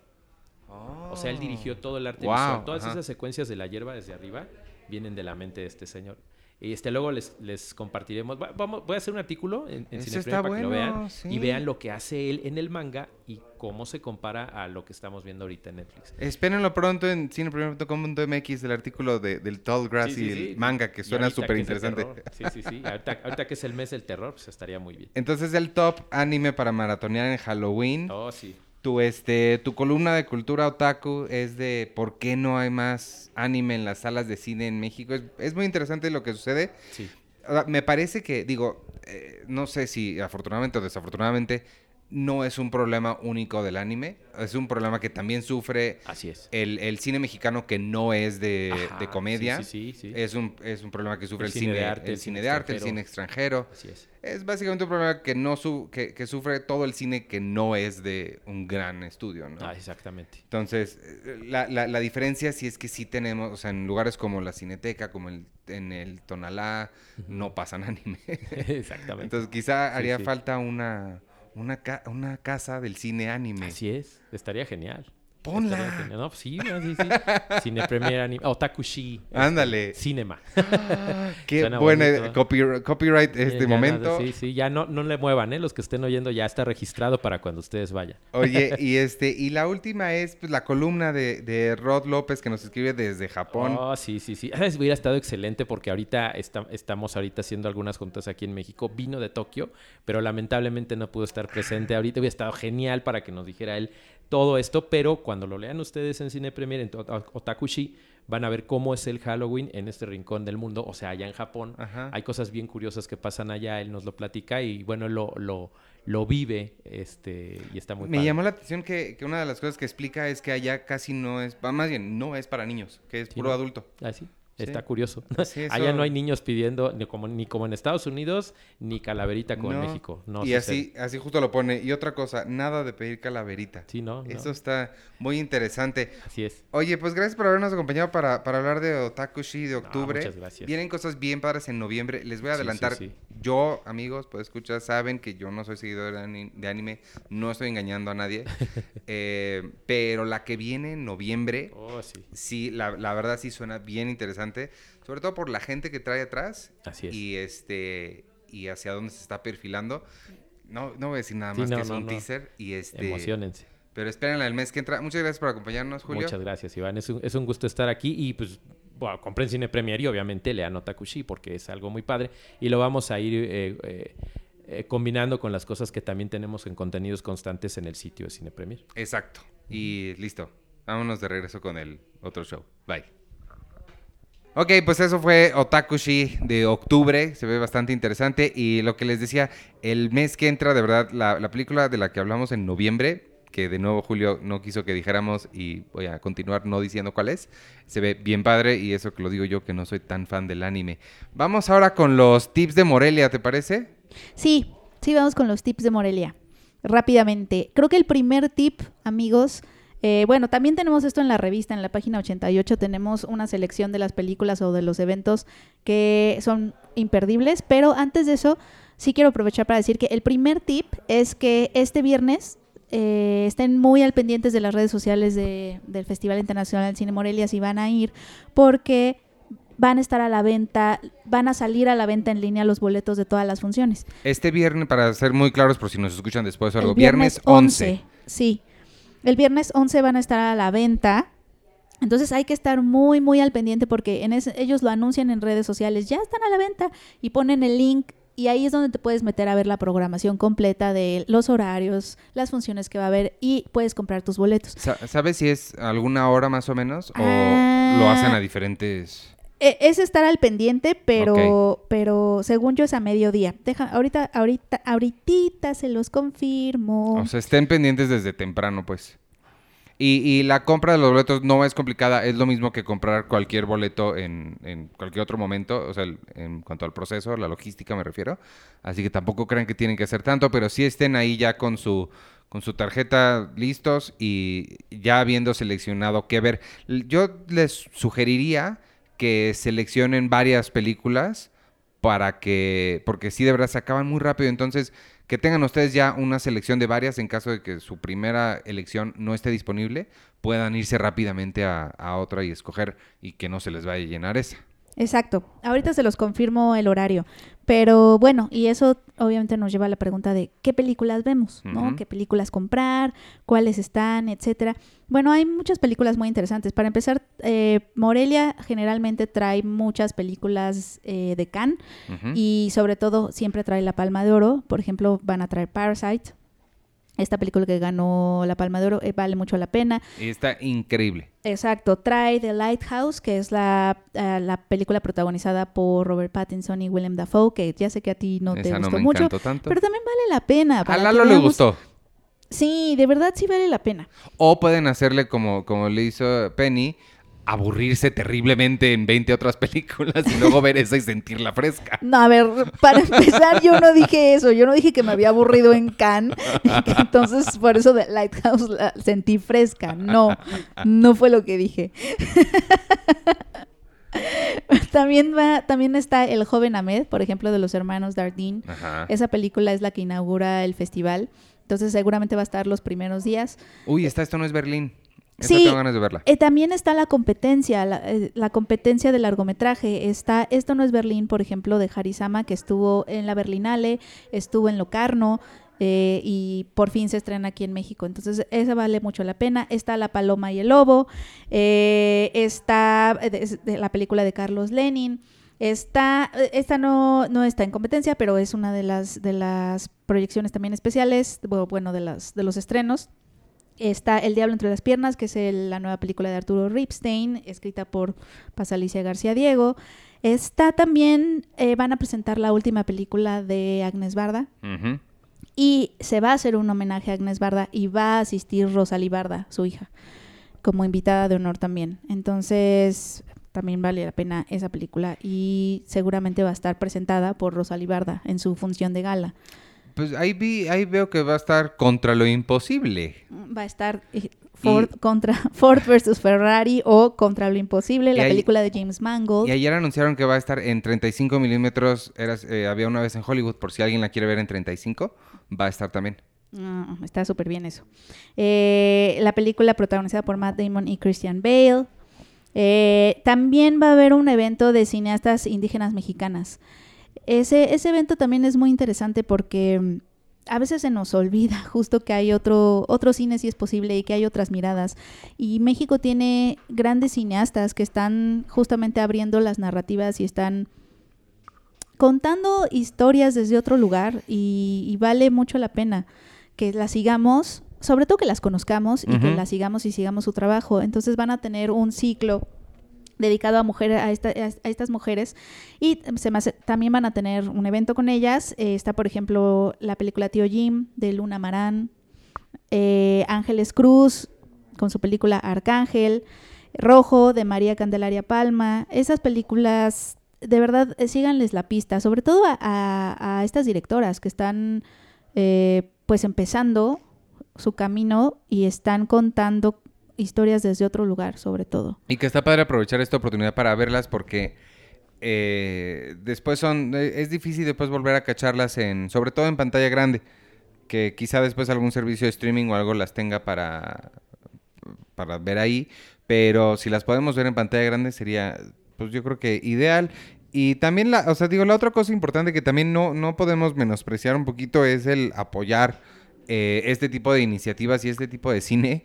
Speaker 1: Oh.
Speaker 3: O sea, él dirigió todo el arte
Speaker 1: Wow,
Speaker 3: visual. Todas
Speaker 1: ajá.
Speaker 3: esas secuencias de la hierba desde arriba vienen de la mente de este señor. Y este luego les, les compartiremos. Va- Vamos, voy a hacer un artículo en, en para que lo vean
Speaker 1: sí.
Speaker 3: y vean lo que hace él en el manga y cómo se compara a lo que estamos viendo ahorita en Netflix.
Speaker 1: Espérenlo pronto en cinepremier.com.mx del artículo de, del Tall Grass
Speaker 3: Sí, sí,
Speaker 1: y el manga que suena súper interesante.
Speaker 3: Sí, sí, sí. Ahorita, ahorita que es el mes del terror, pues estaría muy bien.
Speaker 1: Entonces el top anime para maratonear en Halloween.
Speaker 3: Oh, sí.
Speaker 1: Tu, este, tu columna de cultura otaku es de por qué no hay más anime en las salas de cine en México. Es, es muy interesante lo que sucede.
Speaker 3: Sí.
Speaker 1: Me parece que, digo, eh, no sé si afortunadamente o desafortunadamente, no es un problema único del anime, es un problema que también sufre
Speaker 3: Así es.
Speaker 1: el, el cine mexicano que no es de,
Speaker 3: Ajá,
Speaker 1: de comedia.
Speaker 3: Sí, sí, sí.
Speaker 1: Es, un, es un problema que sufre el,
Speaker 3: El cine de arte,
Speaker 1: el cine de arte, el
Speaker 3: extranjero.
Speaker 1: cine extranjero.
Speaker 3: Así es.
Speaker 1: Es básicamente un problema que no su, que, que sufre todo el cine que no es de un gran estudio, ¿no?
Speaker 3: Ah, exactamente.
Speaker 1: Entonces, la, la, la diferencia sí es que sí tenemos, o sea, en lugares como la Cineteca, como el, en el Tonalá, no pasan anime.
Speaker 3: exactamente.
Speaker 1: Entonces, quizá haría falta una, una, ca- una casa del cine anime.
Speaker 3: Así es. Estaría genial.
Speaker 1: Ponla.
Speaker 3: No, pues sí, sí, sí. Cine Premier Anime. Otakushi. este,
Speaker 1: Ándale.
Speaker 3: Cinema.
Speaker 1: Qué
Speaker 3: Suena
Speaker 1: buena
Speaker 3: bonito.
Speaker 1: copyright, copyright este momento.
Speaker 3: Sí, sí, ya no, no le muevan, ¿eh? Los que estén oyendo ya está registrado para cuando ustedes vayan.
Speaker 1: Oye, y este, y la última es pues la columna de, de Rod López que nos escribe desde Japón.
Speaker 3: Oh, sí, sí, sí. ¿Sabes? Hubiera estado excelente porque ahorita está- estamos ahorita haciendo algunas juntas aquí en México. Vino de Tokio, pero lamentablemente no pudo estar presente. Ahorita hubiera estado genial para que nos dijera él todo esto, pero cuando lo lean ustedes en Cine Premier, en Ota- Otakushi, van a ver cómo es el Halloween en este rincón del mundo, o sea, allá en Japón.
Speaker 1: Ajá.
Speaker 3: Hay cosas bien curiosas que pasan allá, él nos lo platica y bueno, lo, lo, lo vive este, y está muy
Speaker 1: Me
Speaker 3: padre.
Speaker 1: llamó la atención que, que una de las cosas que explica es que allá casi no es, va, más bien, no es para niños, que es
Speaker 3: Sí,
Speaker 1: puro
Speaker 3: ¿no?
Speaker 1: adulto.
Speaker 3: Ah, sí. Está curioso.
Speaker 1: Sí, eso-
Speaker 3: Allá no hay niños pidiendo, ni como, ni como en Estados Unidos, ni calaverita como en. México. No
Speaker 1: y así, así justo lo pone. Y otra cosa, nada de pedir calaverita.
Speaker 3: Sí, no, no.
Speaker 1: Eso está muy interesante.
Speaker 3: Así es.
Speaker 1: Oye, pues gracias por habernos acompañado para, para hablar de Otakushi de octubre.
Speaker 3: muchas gracias.
Speaker 1: Vienen cosas bien padres en noviembre. Les voy a adelantar.
Speaker 3: sí.
Speaker 1: Yo, amigos, pues escuchar, saben que yo no soy seguidor de ani- de anime. No estoy engañando a nadie. Eh, pero la que viene en noviembre,
Speaker 3: Oh, sí.
Speaker 1: sí, la, la verdad sí suena bien interesante. Sobre todo por la gente que trae atrás.
Speaker 3: Así es.
Speaker 1: Y este y hacia dónde se está perfilando. No, no voy a decir nada
Speaker 3: Sí,
Speaker 1: más
Speaker 3: no,
Speaker 1: que es
Speaker 3: no,
Speaker 1: un
Speaker 3: no.
Speaker 1: teaser. Y este.
Speaker 3: Emocionense.
Speaker 1: Pero espérenla el mes que entra. Muchas gracias por acompañarnos, Julio.
Speaker 3: Muchas gracias, Iván. Es un, es un gusto estar aquí y pues bueno, compren Cine Premier y obviamente lean Otakushi porque es algo muy padre y lo vamos a ir eh, eh, eh, combinando con las cosas que también tenemos en contenidos constantes en el sitio de Cine Premier.
Speaker 1: Exacto. Y listo. Vámonos de regreso con el otro show. Bye. Ok, pues eso fue Otakushi de octubre. Se ve bastante interesante. Y lo que les decía, el mes que entra, de verdad, la, la película de la que hablamos en noviembre, que de nuevo Julio no quiso que dijéramos y voy a continuar no diciendo cuál es, se ve bien padre y eso que lo digo yo que no soy tan fan del anime. Vamos ahora con los tips de Morelia, ¿te parece?
Speaker 2: Sí, sí, vamos con los tips de Morelia. Rápidamente. Creo que el primer tip, amigos, eh, bueno, también tenemos esto en la revista, en la página 88, tenemos una selección de las películas o de los eventos que son imperdibles, pero antes de eso, sí quiero aprovechar para decir que el primer tip es que este viernes eh, estén muy al pendientes de las redes sociales de- del Festival Internacional del Cine Morelia si van a ir, porque van a estar a la venta, van a salir a la venta en línea los boletos de todas las funciones.
Speaker 1: Este viernes, para ser muy claros por si nos escuchan después o algo,
Speaker 2: El
Speaker 1: viernes 11.
Speaker 2: Sí. El viernes 11 van a estar a la venta. Entonces hay que estar muy, muy al pendiente porque en ese- ellos lo anuncian en redes sociales, ya están a la venta y ponen el link y ahí es donde te puedes meter a ver la programación completa de los horarios, las funciones que va a haber y puedes comprar tus boletos.
Speaker 1: Sa- ¿Sabes si es alguna hora más o menos? ¿O
Speaker 2: Ah.
Speaker 1: lo hacen a diferentes...?
Speaker 2: E- Es estar al pendiente, pero, pero según yo es a mediodía. Deja, ahorita, ahorita, ahorita se los confirmo.
Speaker 1: O sea, estén pendientes desde temprano, pues. Y, y la compra de los boletos no es complicada, es lo mismo que comprar cualquier boleto en, en cualquier otro momento, o sea, en cuanto al proceso, la logística me refiero. Así que tampoco crean que tienen que hacer tanto, pero sí estén ahí ya con su, con su tarjeta listos y ya habiendo seleccionado qué ver. Yo les sugeriría que seleccionen varias películas para que, porque sí de verdad se acaban muy rápido, entonces que tengan ustedes ya una selección de varias en caso de que su primera elección no esté disponible, puedan irse rápidamente a, a otra y escoger y que no se les vaya a llenar esa.
Speaker 2: Exacto. Ahorita se los confirmo el horario. Pero bueno, y eso obviamente nos lleva a la pregunta de qué películas vemos, ¿no? ¿Qué películas comprar? ¿Cuáles están? Etcétera. Bueno, hay muchas películas muy interesantes. Para empezar, eh, Morelia generalmente trae muchas películas eh, de Cannes y sobre todo siempre trae la Palma de Oro. Por ejemplo, van a traer Parasite. Esta película que ganó la Palma de Oro eh, vale mucho la pena.
Speaker 1: Y está increíble.
Speaker 2: Exacto, trae The Lighthouse, que es la, eh, la película protagonizada por Robert Pattinson y Willem Dafoe, que ya sé que a ti no te gustó
Speaker 1: no me
Speaker 2: mucho,
Speaker 1: tanto.
Speaker 2: pero también vale la pena.
Speaker 1: A Lalo le gustó.
Speaker 2: Sí, de verdad sí vale la pena.
Speaker 1: O pueden hacerle como, como le hizo Penny, aburrirse terriblemente en 20 otras películas y luego ver esa y sentirla fresca.
Speaker 2: No, a ver, para empezar, yo no dije eso. Yo no dije que me había aburrido en Cannes. Entonces, por eso de Lighthouse la sentí fresca. No, no fue lo que dije. También va, también está El joven Ahmed, por ejemplo, de los hermanos Dardine.
Speaker 1: Ajá.
Speaker 2: Esa película es la que inaugura el festival. Entonces, seguramente va a estar los primeros días.
Speaker 1: Uy, esta, esto no es Berlín. Esta
Speaker 2: Sí.
Speaker 1: tengo ganas de verla.
Speaker 2: Eh, también está la competencia, la, eh, la competencia de largometraje. Está Esto no es Berlín, por ejemplo, de Harisama, que estuvo en la Berlinale, estuvo en Locarno eh, y por fin se estrena aquí en México. Entonces, esa vale mucho la pena. Está La Paloma y el Lobo, está de- de la película de Carlos Lenin. Está, esta no, no está en competencia, pero es una de las, de las proyecciones también especiales, bu- bueno, de, las, de los estrenos. Está El Diablo entre las Piernas, que es el- la nueva película de Arturo Ripstein, escrita por Pasalicia García Diego. Está también, eh, van a presentar la última película de Agnes Barda y se va a hacer un homenaje a Agnes Barda y va a asistir Rosalí Barda, su hija, como invitada de honor también. Entonces, también vale la pena esa película y seguramente va a estar presentada por Rosalí Barda en su función de gala.
Speaker 1: Pues ahí vi, ahí veo que va a estar contra lo imposible.
Speaker 2: Va a estar eh, Ford contra Ford versus Ferrari o Contra lo Imposible, la
Speaker 1: Y
Speaker 2: película de James Mangold.
Speaker 1: Y ayer anunciaron que va a estar en 35 milímetros. Eh, había una vez en Hollywood, por si alguien la quiere ver en 35, va a estar también.
Speaker 2: Ah, está súper bien eso. Eh, la película protagonizada por Matt Damon y Christian Bale. Eh, también va a haber un evento de cineastas indígenas mexicanas. Ese, ese evento también es muy interesante porque mm, a veces se nos olvida justo que hay otro, otro cine si es posible y que hay otras miradas. Y México tiene grandes cineastas que están justamente abriendo las narrativas y están contando historias desde otro lugar y, y vale mucho la pena que las sigamos, sobre todo que las conozcamos y que las sigamos y sigamos su trabajo. Entonces van a tener un ciclo dedicado a mujeres a, esta- a estas mujeres. Y también van a tener un evento con ellas. Eh, está por ejemplo la película Tío Jim de Luna Marán. Eh, Ángeles Cruz con su película Arcángel. Rojo de María Candelaria Palma. Esas películas de verdad eh, síganles la pista. Sobre todo a, a- estas directoras que están pues empezando su camino y están contando historias desde otro lugar sobre todo
Speaker 1: Y que está padre aprovechar esta oportunidad para verlas porque eh, después son... eh, es difícil después volver a cacharlas en... Sobre todo en pantalla grande. Que quizá después algún servicio de streaming o algo las tenga para... Para ver ahí. Pero si las podemos ver en pantalla grande sería... Pues yo creo que ideal. Y también la... O sea, digo, la otra cosa importante que también no, no podemos menospreciar un poquito es el apoyar eh, este tipo de iniciativas y este tipo de cine.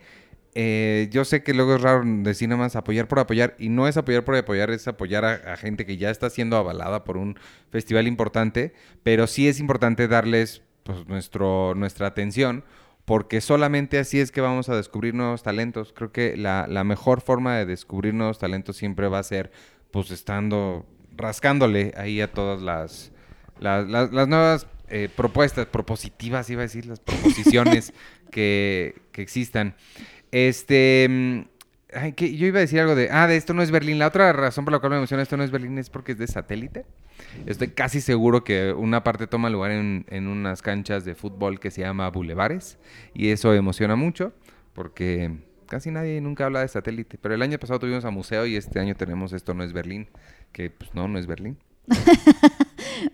Speaker 1: Eh, yo sé que luego es raro decir nada más apoyar por apoyar y no es apoyar por apoyar, es apoyar a, a gente que ya está siendo avalada por un festival importante, pero sí es importante darles pues, nuestro, nuestra atención porque solamente así es que vamos a descubrir nuevos talentos. Creo que la, la mejor forma de descubrir nuevos talentos siempre va a ser pues estando rascándole ahí a todas las, las, las- las nuevas eh, propuestas, propositivas, iba a decir, las proposiciones que, que existan. Este. mm, que yo iba a decir algo de. Ah, de esto no es Berlín. La otra razón por la cual me emociona esto no es Berlín es porque es de satélite. Estoy casi seguro que una parte toma lugar en, en unas canchas de fútbol que se llama Bulevares. Y eso emociona mucho porque casi nadie nunca habla de satélite. Pero el año pasado tuvimos a museo y este año tenemos esto no es Berlín. Que pues no, no es Berlín.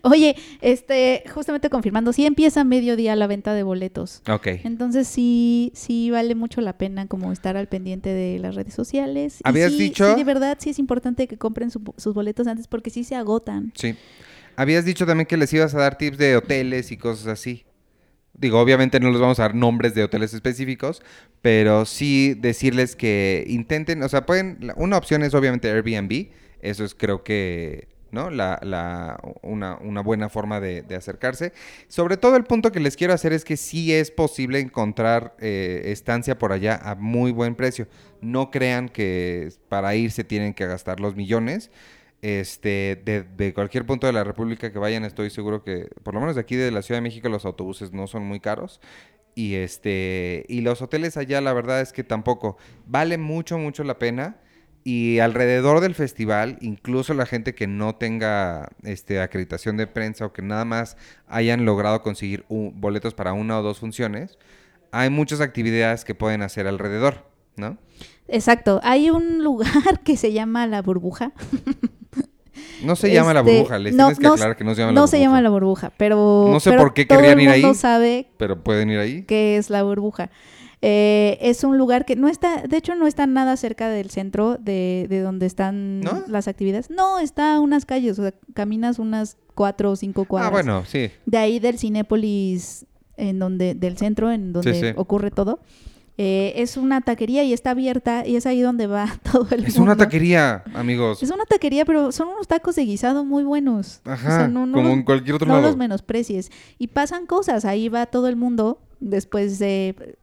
Speaker 2: Oye, este, justamente confirmando, sí empieza a mediodía la venta de boletos.
Speaker 1: Ok.
Speaker 2: Entonces sí, sí vale mucho la pena como estar al pendiente de las redes sociales. Y
Speaker 1: ¿Habías
Speaker 2: sí,
Speaker 1: dicho?
Speaker 2: Sí, de verdad sí es importante que compren su- sus boletos antes porque sí se agotan.
Speaker 1: Sí. Habías dicho también que les ibas a dar tips de hoteles y cosas así. Digo, obviamente no les vamos a dar nombres de hoteles específicos, pero sí decirles que intenten, o sea, pueden, una opción es obviamente Airbnb, eso es creo que, ¿no? La, la, una, una buena forma de, acercarse. Sobre todo el punto que les quiero hacer es que sí es posible encontrar eh, estancia por allá a muy buen precio. No crean que para ir se tienen que gastar los millones este, de, de cualquier punto de la República que vayan, estoy seguro que, por lo menos de aquí de la Ciudad de México, los autobuses no son muy caros. Y este y los hoteles allá la verdad es que tampoco vale mucho mucho la pena y alrededor del festival, incluso la gente que no tenga este acreditación de prensa o que nada más hayan logrado conseguir un- boletos para una o dos funciones, hay muchas actividades que pueden hacer alrededor, ¿no?
Speaker 2: Exacto. Hay un lugar que se llama La Burbuja.
Speaker 1: No se llama la
Speaker 2: Este,
Speaker 1: burbuja, les
Speaker 2: no-
Speaker 1: tienes que
Speaker 2: no-
Speaker 1: aclarar que no se llama la
Speaker 2: No
Speaker 1: burbuja.
Speaker 2: se llama La Burbuja, pero...
Speaker 1: No sé
Speaker 2: pero
Speaker 1: por qué
Speaker 2: todo
Speaker 1: querrían ir ahí.
Speaker 2: mundo sabe
Speaker 1: Pero pueden ir ahí.
Speaker 2: qué es La Burbuja. Eh, es un lugar que no está, de hecho no está nada cerca del centro de, de donde están
Speaker 1: ¿No?
Speaker 2: las actividades. No, está a unas calles, o sea, caminas unas cuatro o cinco cuadras.
Speaker 1: Ah, bueno, sí.
Speaker 2: De ahí del Cinépolis, en donde, del centro, en donde
Speaker 1: sí.
Speaker 2: ocurre todo. Eh, es una taquería y está abierta y es ahí donde va todo el
Speaker 1: Es
Speaker 2: mundo.
Speaker 1: una taquería, amigos.
Speaker 2: Es una taquería, pero son unos tacos de guisado muy buenos. O
Speaker 1: Ajá,
Speaker 2: sea, no- no
Speaker 1: como
Speaker 2: los-
Speaker 1: en cualquier otro
Speaker 2: no
Speaker 1: lado.
Speaker 2: los menosprecies. Y pasan cosas, ahí va todo el mundo después de,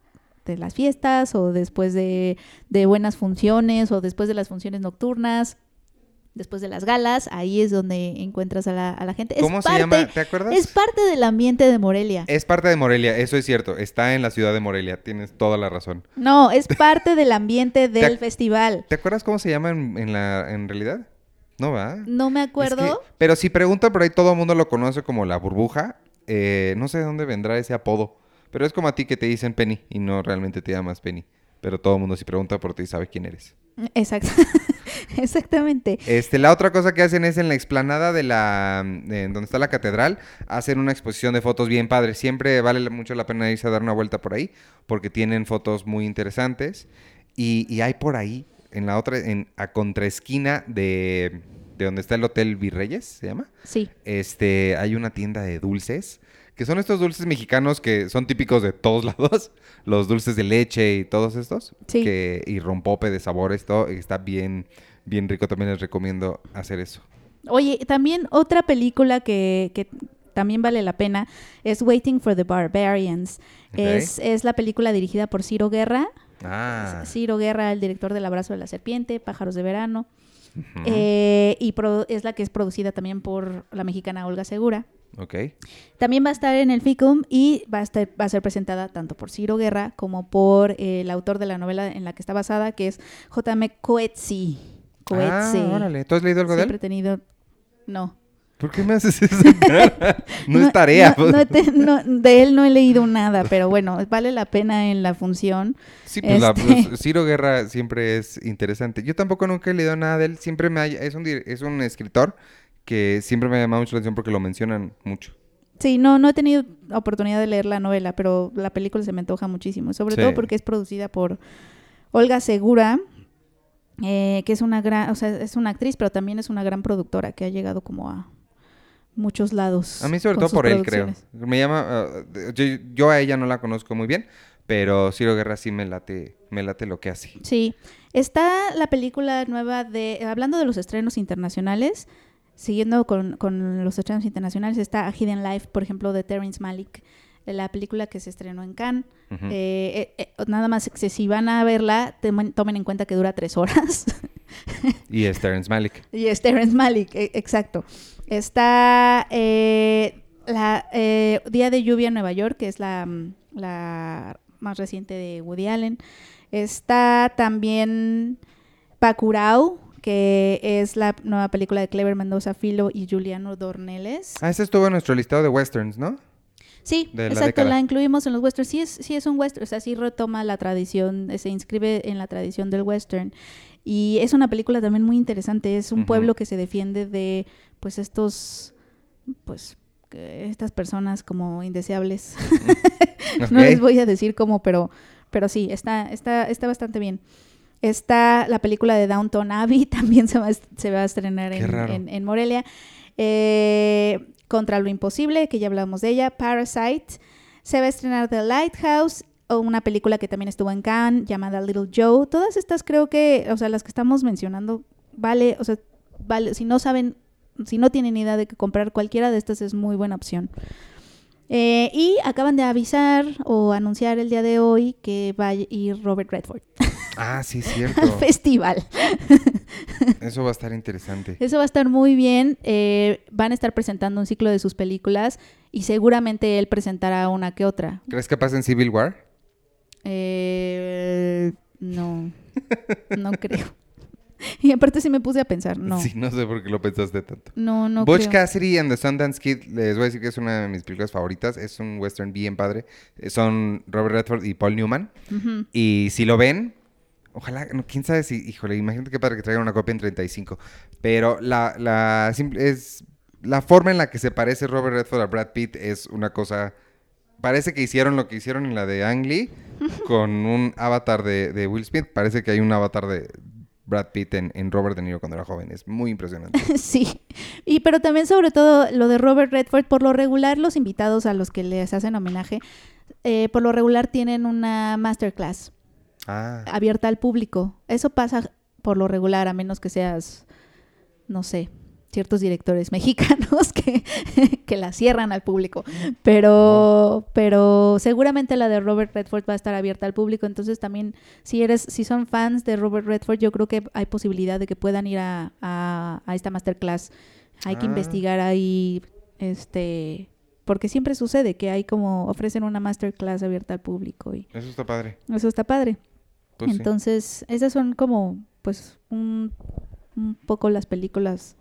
Speaker 2: de las fiestas o después de, de buenas funciones o después de las funciones nocturnas, después de las galas, ahí es donde encuentras a la, a la gente. Es
Speaker 1: ¿Cómo se
Speaker 2: parte-
Speaker 1: llama? ¿Te acuerdas?
Speaker 2: Es parte del ambiente de Morelia.
Speaker 1: Es parte de Morelia, eso es cierto. Está en la ciudad de Morelia, tienes toda la razón.
Speaker 2: No, es parte del ambiente del festival.
Speaker 1: ¿Te acuerdas cómo se llama en, en la en realidad? No va.
Speaker 2: No me
Speaker 1: Es
Speaker 2: acuerdo.
Speaker 1: que- pero si preguntan por ahí, todo el mundo lo conoce como la burbuja. Eh, no sé de dónde vendrá ese apodo. Pero es como a ti que te dicen Penny y no realmente te llamas Penny. Pero todo el mundo si pregunta por ti sabe quién eres.
Speaker 2: Exacto. Exactamente.
Speaker 1: Este, la otra cosa que hacen es en la explanada de la, de donde está la catedral, hacen una exposición de fotos bien padres. Siempre vale mucho la pena irse a dar una vuelta por ahí, porque tienen fotos muy interesantes. Y, y hay por ahí, en la otra, en, a contraesquina de, de donde está el Hotel Virreyes, ¿se llama?
Speaker 2: Sí.
Speaker 1: Este, hay una tienda de dulces, que son estos dulces mexicanos que son típicos de todos lados, los dulces de leche y todos estos,
Speaker 2: Sí.
Speaker 1: que, y rompope de sabores, todo, y está bien, bien rico, también les recomiendo hacer eso.
Speaker 2: Oye, también otra película que, que también vale la pena es Waiting for the Barbarians. Es, es la película dirigida por Ciro Guerra.
Speaker 1: Ah,
Speaker 2: Ciro Guerra, el director del Abrazo de la Serpiente, Pájaros de Verano. Eh, y pro- es la que es producida también por la mexicana Olga Segura. También va a estar en el FICUM y va a, estar, va a ser presentada tanto por Ciro Guerra como por eh, el autor de la novela en la que está basada, que es J.M. Coetzee. Coetzee.
Speaker 1: Ah, órale. ¿Tú has leído algo de
Speaker 2: Siempre he
Speaker 1: él?
Speaker 2: tenido... No.
Speaker 1: ¿Por qué me haces cara? No, es tarea.
Speaker 2: no- te- de él no he leído nada, pero bueno, vale la pena en la función.
Speaker 1: Sí, pues, la-
Speaker 2: Este-
Speaker 1: pues, Ciro Guerra siempre es interesante. Yo tampoco nunca he leído nada de él. Siempre me ha- es un es un escritor que siempre me ha llamado mucho la atención porque lo mencionan mucho.
Speaker 2: Sí, no, no he tenido oportunidad de leer la novela, pero la película se me antoja muchísimo, sobre
Speaker 1: Sí.
Speaker 2: todo porque es producida por Olga Segura, eh, que es una gran, o sea, es una actriz, pero también es una gran productora que ha llegado como a muchos lados.
Speaker 1: A mí sobre todo por él, creo. Me llama... ah, yo, yo a ella no la conozco muy bien, pero Ciro Guerra sí me late, me late lo que hace.
Speaker 2: Sí, está la película nueva de, hablando de los estrenos internacionales, siguiendo con, con los estrenos internacionales, está A Hidden Life, por ejemplo, de Terrence Malick, la película que se estrenó en Cannes. Eh, eh, eh, nada más que si van a verla, temen- tomen en cuenta que dura tres horas.
Speaker 1: Y es Terrence Malick.
Speaker 2: y es Terrence Malick, e- exacto. Está eh, la eh, Día de Lluvia en Nueva York, que es la, mm, la más reciente de Woody Allen. Está también Bacurau, que es la nueva película de Clever Mendoza Filo y Juliano Dorneles.
Speaker 1: Ah, ese estuvo en nuestro listado de westerns, ¿no?
Speaker 2: Sí,
Speaker 1: la
Speaker 2: exacto,
Speaker 1: década.
Speaker 2: la incluimos en los westerns. Sí es, sí es un western, o sea, sí retoma la tradición, eh, se inscribe en la tradición del western. Y es una película también muy interesante. Es un pueblo que se defiende de, pues, estos, pues, estas personas como indeseables. No les voy a decir cómo, pero, pero sí, está, está, está bastante bien. Está la película de Downton Abbey, también se va, se va a estrenar en, en- en Morelia. Eh, Contra lo Imposible, que ya hablamos de ella. Parasite. Se va a estrenar The Lighthouse, o una película que también estuvo en Cannes, llamada Little Joe. Todas estas creo que, o sea, las que estamos mencionando, vale, o sea, vale, si no saben, si no tienen idea de que comprar cualquiera de estas es muy buena opción. Eh, y acaban de avisar o anunciar el día de hoy que va a ir Robert Redford.
Speaker 1: Ah, sí, cierto.
Speaker 2: al festival.
Speaker 1: Eso va a estar interesante.
Speaker 2: Eso va a estar muy bien. Eh, van a estar presentando un ciclo de sus películas y seguramente él presentará una que otra.
Speaker 1: ¿Crees que pasa en Civil War?
Speaker 2: Eh, no, no creo. Y aparte sí me puse a pensar, no.
Speaker 1: Sí, no sé por qué lo pensaste tanto.
Speaker 2: No, no
Speaker 1: Butch
Speaker 2: creo.
Speaker 1: Cassidy and the Sundance Kid, les voy a decir que es una de mis películas favoritas. Es un western bien padre. Eh, Son Robert Redford y Paul Newman. Y si lo ven, ojalá, no, quién sabe si, híjole, imagínate qué padre que traigan una copia en 35. Pero la, la, simple- es, la forma en la que se parece Robert Redford a Brad Pitt es una cosa... Parece que hicieron lo que hicieron en la de Ang Lee con un avatar de, de Will Smith. Parece que hay un avatar de Brad Pitt en, en Robert De Niro cuando era joven. Es muy impresionante.
Speaker 2: Sí, y pero también sobre todo lo de Robert Redford, por lo regular los invitados a los que les hacen homenaje, eh, por lo regular tienen una masterclass
Speaker 1: Ah,
Speaker 2: abierta al público. Eso pasa por lo regular, a menos que seas, no sé, ciertos directores mexicanos que, que la cierran al público. Pero, pero seguramente la de Robert Redford va a estar abierta al público. Entonces también, si eres, si son fans de Robert Redford, yo creo que hay posibilidad de que puedan ir a, a- a esta masterclass. Hay que
Speaker 1: Ah.
Speaker 2: investigar ahí, este, porque siempre sucede que hay como ofrecen una masterclass abierta al público y
Speaker 1: eso está padre.
Speaker 2: eso está padre.
Speaker 1: Pues sí.
Speaker 2: Entonces, esas son como, pues, un, un poco las películas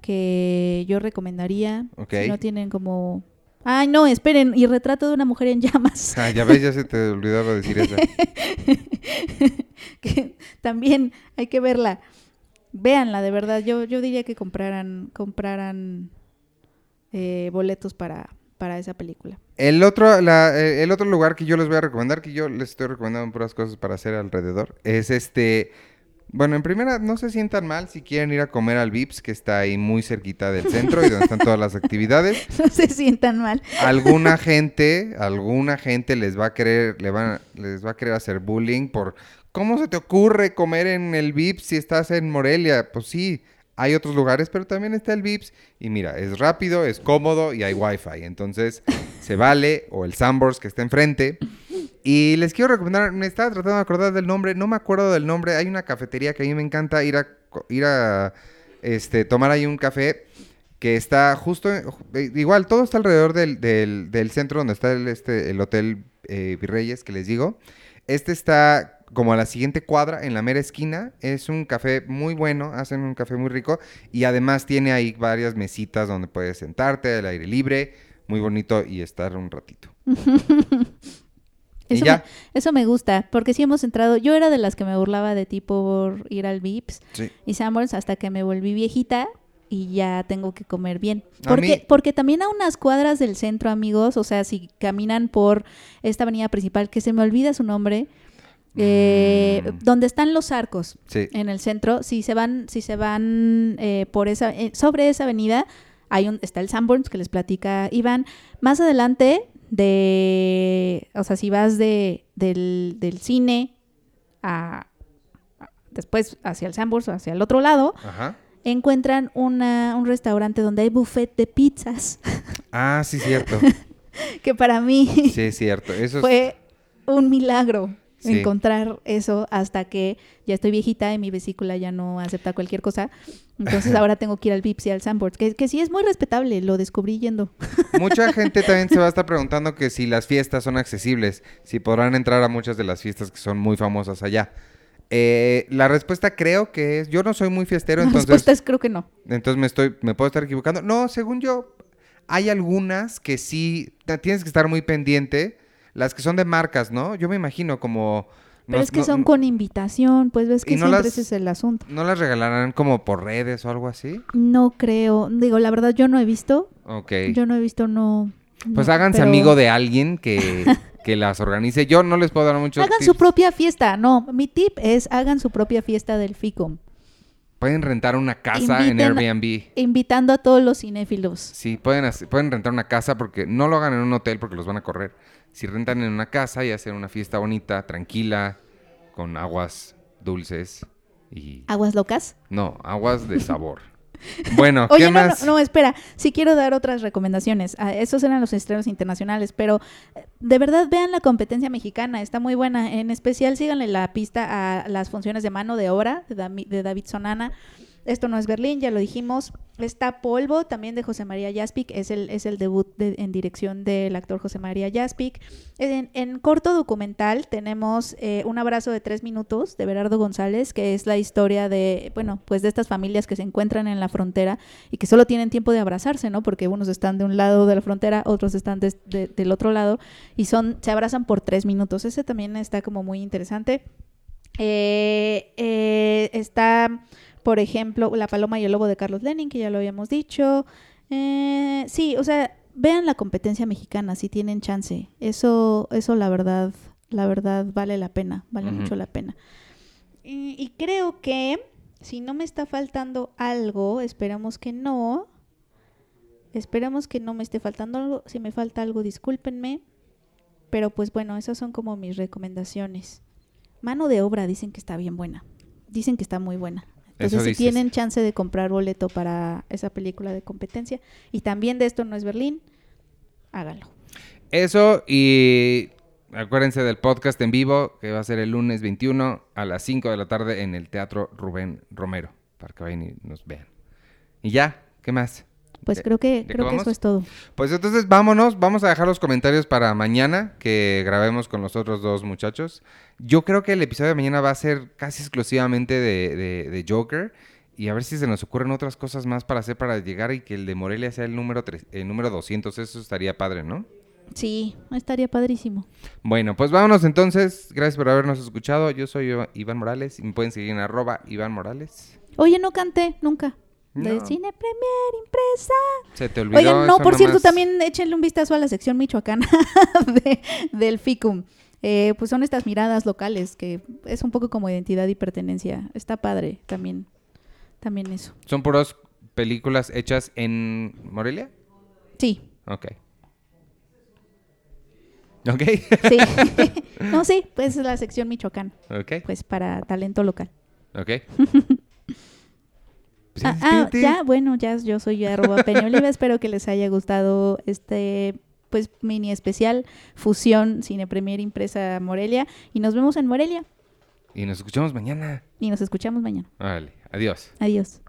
Speaker 2: que yo recomendaría. Si no tienen como... Ay, no, esperen, y retrato de una mujer en llamas,
Speaker 1: Ah, ya ves, ya se te olvidaba decir eso.
Speaker 2: que también hay que verla. Véanla, de verdad. Yo, yo diría que compraran, compraran eh, boletos para, para esa película.
Speaker 1: El otro, la- eh, el otro lugar que yo les voy a recomendar, que yo les estoy recomendando puras cosas para hacer alrededor, es este... Bueno, en primera, no se sientan mal si quieren ir a comer al Vips, que está ahí muy cerquita del centro y donde están todas las actividades.
Speaker 2: No se sientan mal.
Speaker 1: Alguna gente, alguna gente les va a querer, le van, les va a querer hacer bullying por ¿cómo se te ocurre comer en el Vips si estás en Morelia? Pues sí, hay otros lugares, pero también está el Vips. Y mira, es rápido, es cómodo y hay Wi-Fi. Entonces, se vale, o el Sambors que está enfrente. Y les quiero recomendar, me estaba tratando de acordar del nombre, no me acuerdo del nombre. Hay una cafetería que a mí me encanta ir a, ir a este, tomar ahí un café que está justo, eh, igual, todo está alrededor del, del- del centro donde está el, este, el Hotel eh, Virreyes, que les digo. Este está como a la siguiente cuadra, en la mera esquina. Es un café muy bueno, hacen un café muy rico. Y además tiene ahí varias mesitas donde puedes sentarte al aire libre, muy bonito y estar un ratito. Y
Speaker 2: Eso
Speaker 1: ya.
Speaker 2: me, eso me gusta, porque sí hemos entrado. Yo era de las que me burlaba de ti por ir al Vips
Speaker 1: Sí.
Speaker 2: y Sanborns hasta que me volví viejita y ya tengo que comer bien. Porque,
Speaker 1: mí-
Speaker 2: porque también a unas cuadras del centro, amigos, o sea, si caminan por esta avenida principal, que se me olvida su nombre, eh,
Speaker 1: Mm.
Speaker 2: donde están los arcos
Speaker 1: Sí.
Speaker 2: en el centro, si se van, si se van eh, por esa, eh, sobre esa avenida, hay un, está el Sanborns que les platica Iván. Más adelante de, o sea, si vas de, del, del cine a, a- después hacia el Sanborns, hacia el otro lado,
Speaker 1: Ajá.
Speaker 2: encuentran una, un restaurante donde hay buffet de pizzas,
Speaker 1: Ah, sí, cierto.
Speaker 2: que para mí
Speaker 1: Sí, es cierto. Eso es-
Speaker 2: fue un milagro
Speaker 1: Sí.
Speaker 2: encontrar eso hasta que ya estoy viejita y mi vesícula ya no acepta cualquier cosa. Entonces ahora tengo que ir al Vips y al Sanborns, que, que sí es muy respetable, lo descubrí yendo.
Speaker 1: Mucha gente también se va a estar preguntando que si las fiestas son accesibles, si podrán entrar a muchas de las fiestas que son muy famosas allá. Eh, la respuesta creo que es, yo no soy muy fiestero,
Speaker 2: La
Speaker 1: entonces,
Speaker 2: respuesta es creo que no.
Speaker 1: entonces me estoy, me puedo estar equivocando. No, según yo, hay algunas que sí, tienes que estar muy pendiente, las que son de marcas, ¿no? Yo me imagino como...
Speaker 2: Pero
Speaker 1: no-
Speaker 2: es que
Speaker 1: no-
Speaker 2: son con invitación, pues ves
Speaker 1: ¿Y
Speaker 2: que
Speaker 1: no
Speaker 2: siempre
Speaker 1: las-
Speaker 2: ese es el asunto.
Speaker 1: ¿No las regalarán como por redes o algo así?
Speaker 2: No creo, digo, la verdad yo no he visto,
Speaker 1: Ok.
Speaker 2: yo no he visto, no.
Speaker 1: Pues háganse
Speaker 2: pero-
Speaker 1: amigo de alguien que, que las organice. Yo no les puedo dar muchos
Speaker 2: Hagan su propia fiesta, no, mi tip es hagan su propia fiesta del FICOM,
Speaker 1: Pueden rentar una casa en Airbnb.
Speaker 2: invitando a todos los cinéfilos.
Speaker 1: Sí, pueden, pueden rentar una casa porque no lo hagan en un hotel porque los van a correr. Si rentan en una casa y hacen una fiesta bonita, tranquila, con aguas dulces y...
Speaker 2: Aguas locas.
Speaker 1: No, aguas de sabor. Bueno,
Speaker 2: Oye,
Speaker 1: ¿qué
Speaker 2: no,
Speaker 1: más?
Speaker 2: no, espera, sí quiero dar otras recomendaciones. Ah, esos eran los estrenos internacionales, pero eh, de verdad vean la competencia mexicana, está muy buena. En especial síganle la pista a las funciones de mano de obra de David Sonana. Esto no es Berlín, ya lo dijimos. Está Polvo, también de José María Jaspic, es el, es el debut de- en dirección del actor José María Jaspic. En, corto documental tenemos eh, Un abrazo de tres minutos de Berardo González, que es la historia de, bueno, pues de estas familias que se encuentran en la frontera y que solo tienen tiempo de abrazarse, ¿no? Porque unos están de un lado de la frontera, otros están del otro lado y son, se abrazan por tres minutos. Ese también está como muy interesante. Eh, eh, está, por ejemplo, La Paloma y el Lobo de Carlos Lenin, que ya lo habíamos dicho. Eh, sí, o sea, vean la competencia mexicana si tienen chance. Eso, eso la verdad, la verdad vale la pena, vale mucho la pena. Y, y creo que si no me está faltando algo, esperamos que no. Esperamos que no me esté faltando algo. Si me falta algo, discúlpenme. Pero pues bueno, esas son como mis recomendaciones. Mano de obra dicen que está bien buena. Dicen que está muy buena. Entonces,
Speaker 1: Eso
Speaker 2: si
Speaker 1: dices.
Speaker 2: tienen chance de comprar boleto para esa película de competencia y también de esto no es Berlín, háganlo.
Speaker 1: Eso y acuérdense del podcast en vivo que va a ser el lunes 21 a las 5 de la tarde en el Teatro Rubén Romero para que vayan y nos vean. Y ya, ¿qué más?
Speaker 2: Pues
Speaker 1: ¿Ya-
Speaker 2: creo que creo que eso es todo.
Speaker 1: Pues entonces vámonos, vamos a dejar los comentarios para mañana que grabemos con los otros dos muchachos. Yo creo que el episodio de mañana va a ser casi exclusivamente de, de- de Joker y a ver si se nos ocurren otras cosas más para hacer para llegar y que el de Morelia sea el número, tres- el número 200. Eso estaría padre, ¿no?
Speaker 2: Sí, estaría padrísimo.
Speaker 1: Bueno, pues vámonos entonces. Gracias por habernos escuchado. Yo soy Iván Morales y me pueden seguir en arroba Iván Morales.
Speaker 2: Oye, no canté nunca. De. Cine Premier Impresa.
Speaker 1: Se te olvidó.
Speaker 2: Oigan, no, por cierto, también échenle un vistazo a la sección michoacana de- del FICUM. Eh, pues son estas miradas locales que es un poco como identidad y pertenencia. Está padre también, también eso.
Speaker 1: ¿Son puras películas hechas en Morelia?
Speaker 2: Sí,
Speaker 1: Ok. Ok.
Speaker 2: sí. no, sí, pues es la sección michoacana,
Speaker 1: ok.
Speaker 2: pues para talento local.
Speaker 1: Ok.
Speaker 2: Ah,
Speaker 1: ya,
Speaker 2: ah, ya, bueno, ya yo soy arroba Peña. Espero que les haya gustado este pues mini especial fusión Cine Premier Impresa Morelia y nos vemos en Morelia
Speaker 1: Y nos escuchamos mañana.
Speaker 2: y nos escuchamos mañana.
Speaker 1: Vale. Adiós.
Speaker 2: Adiós.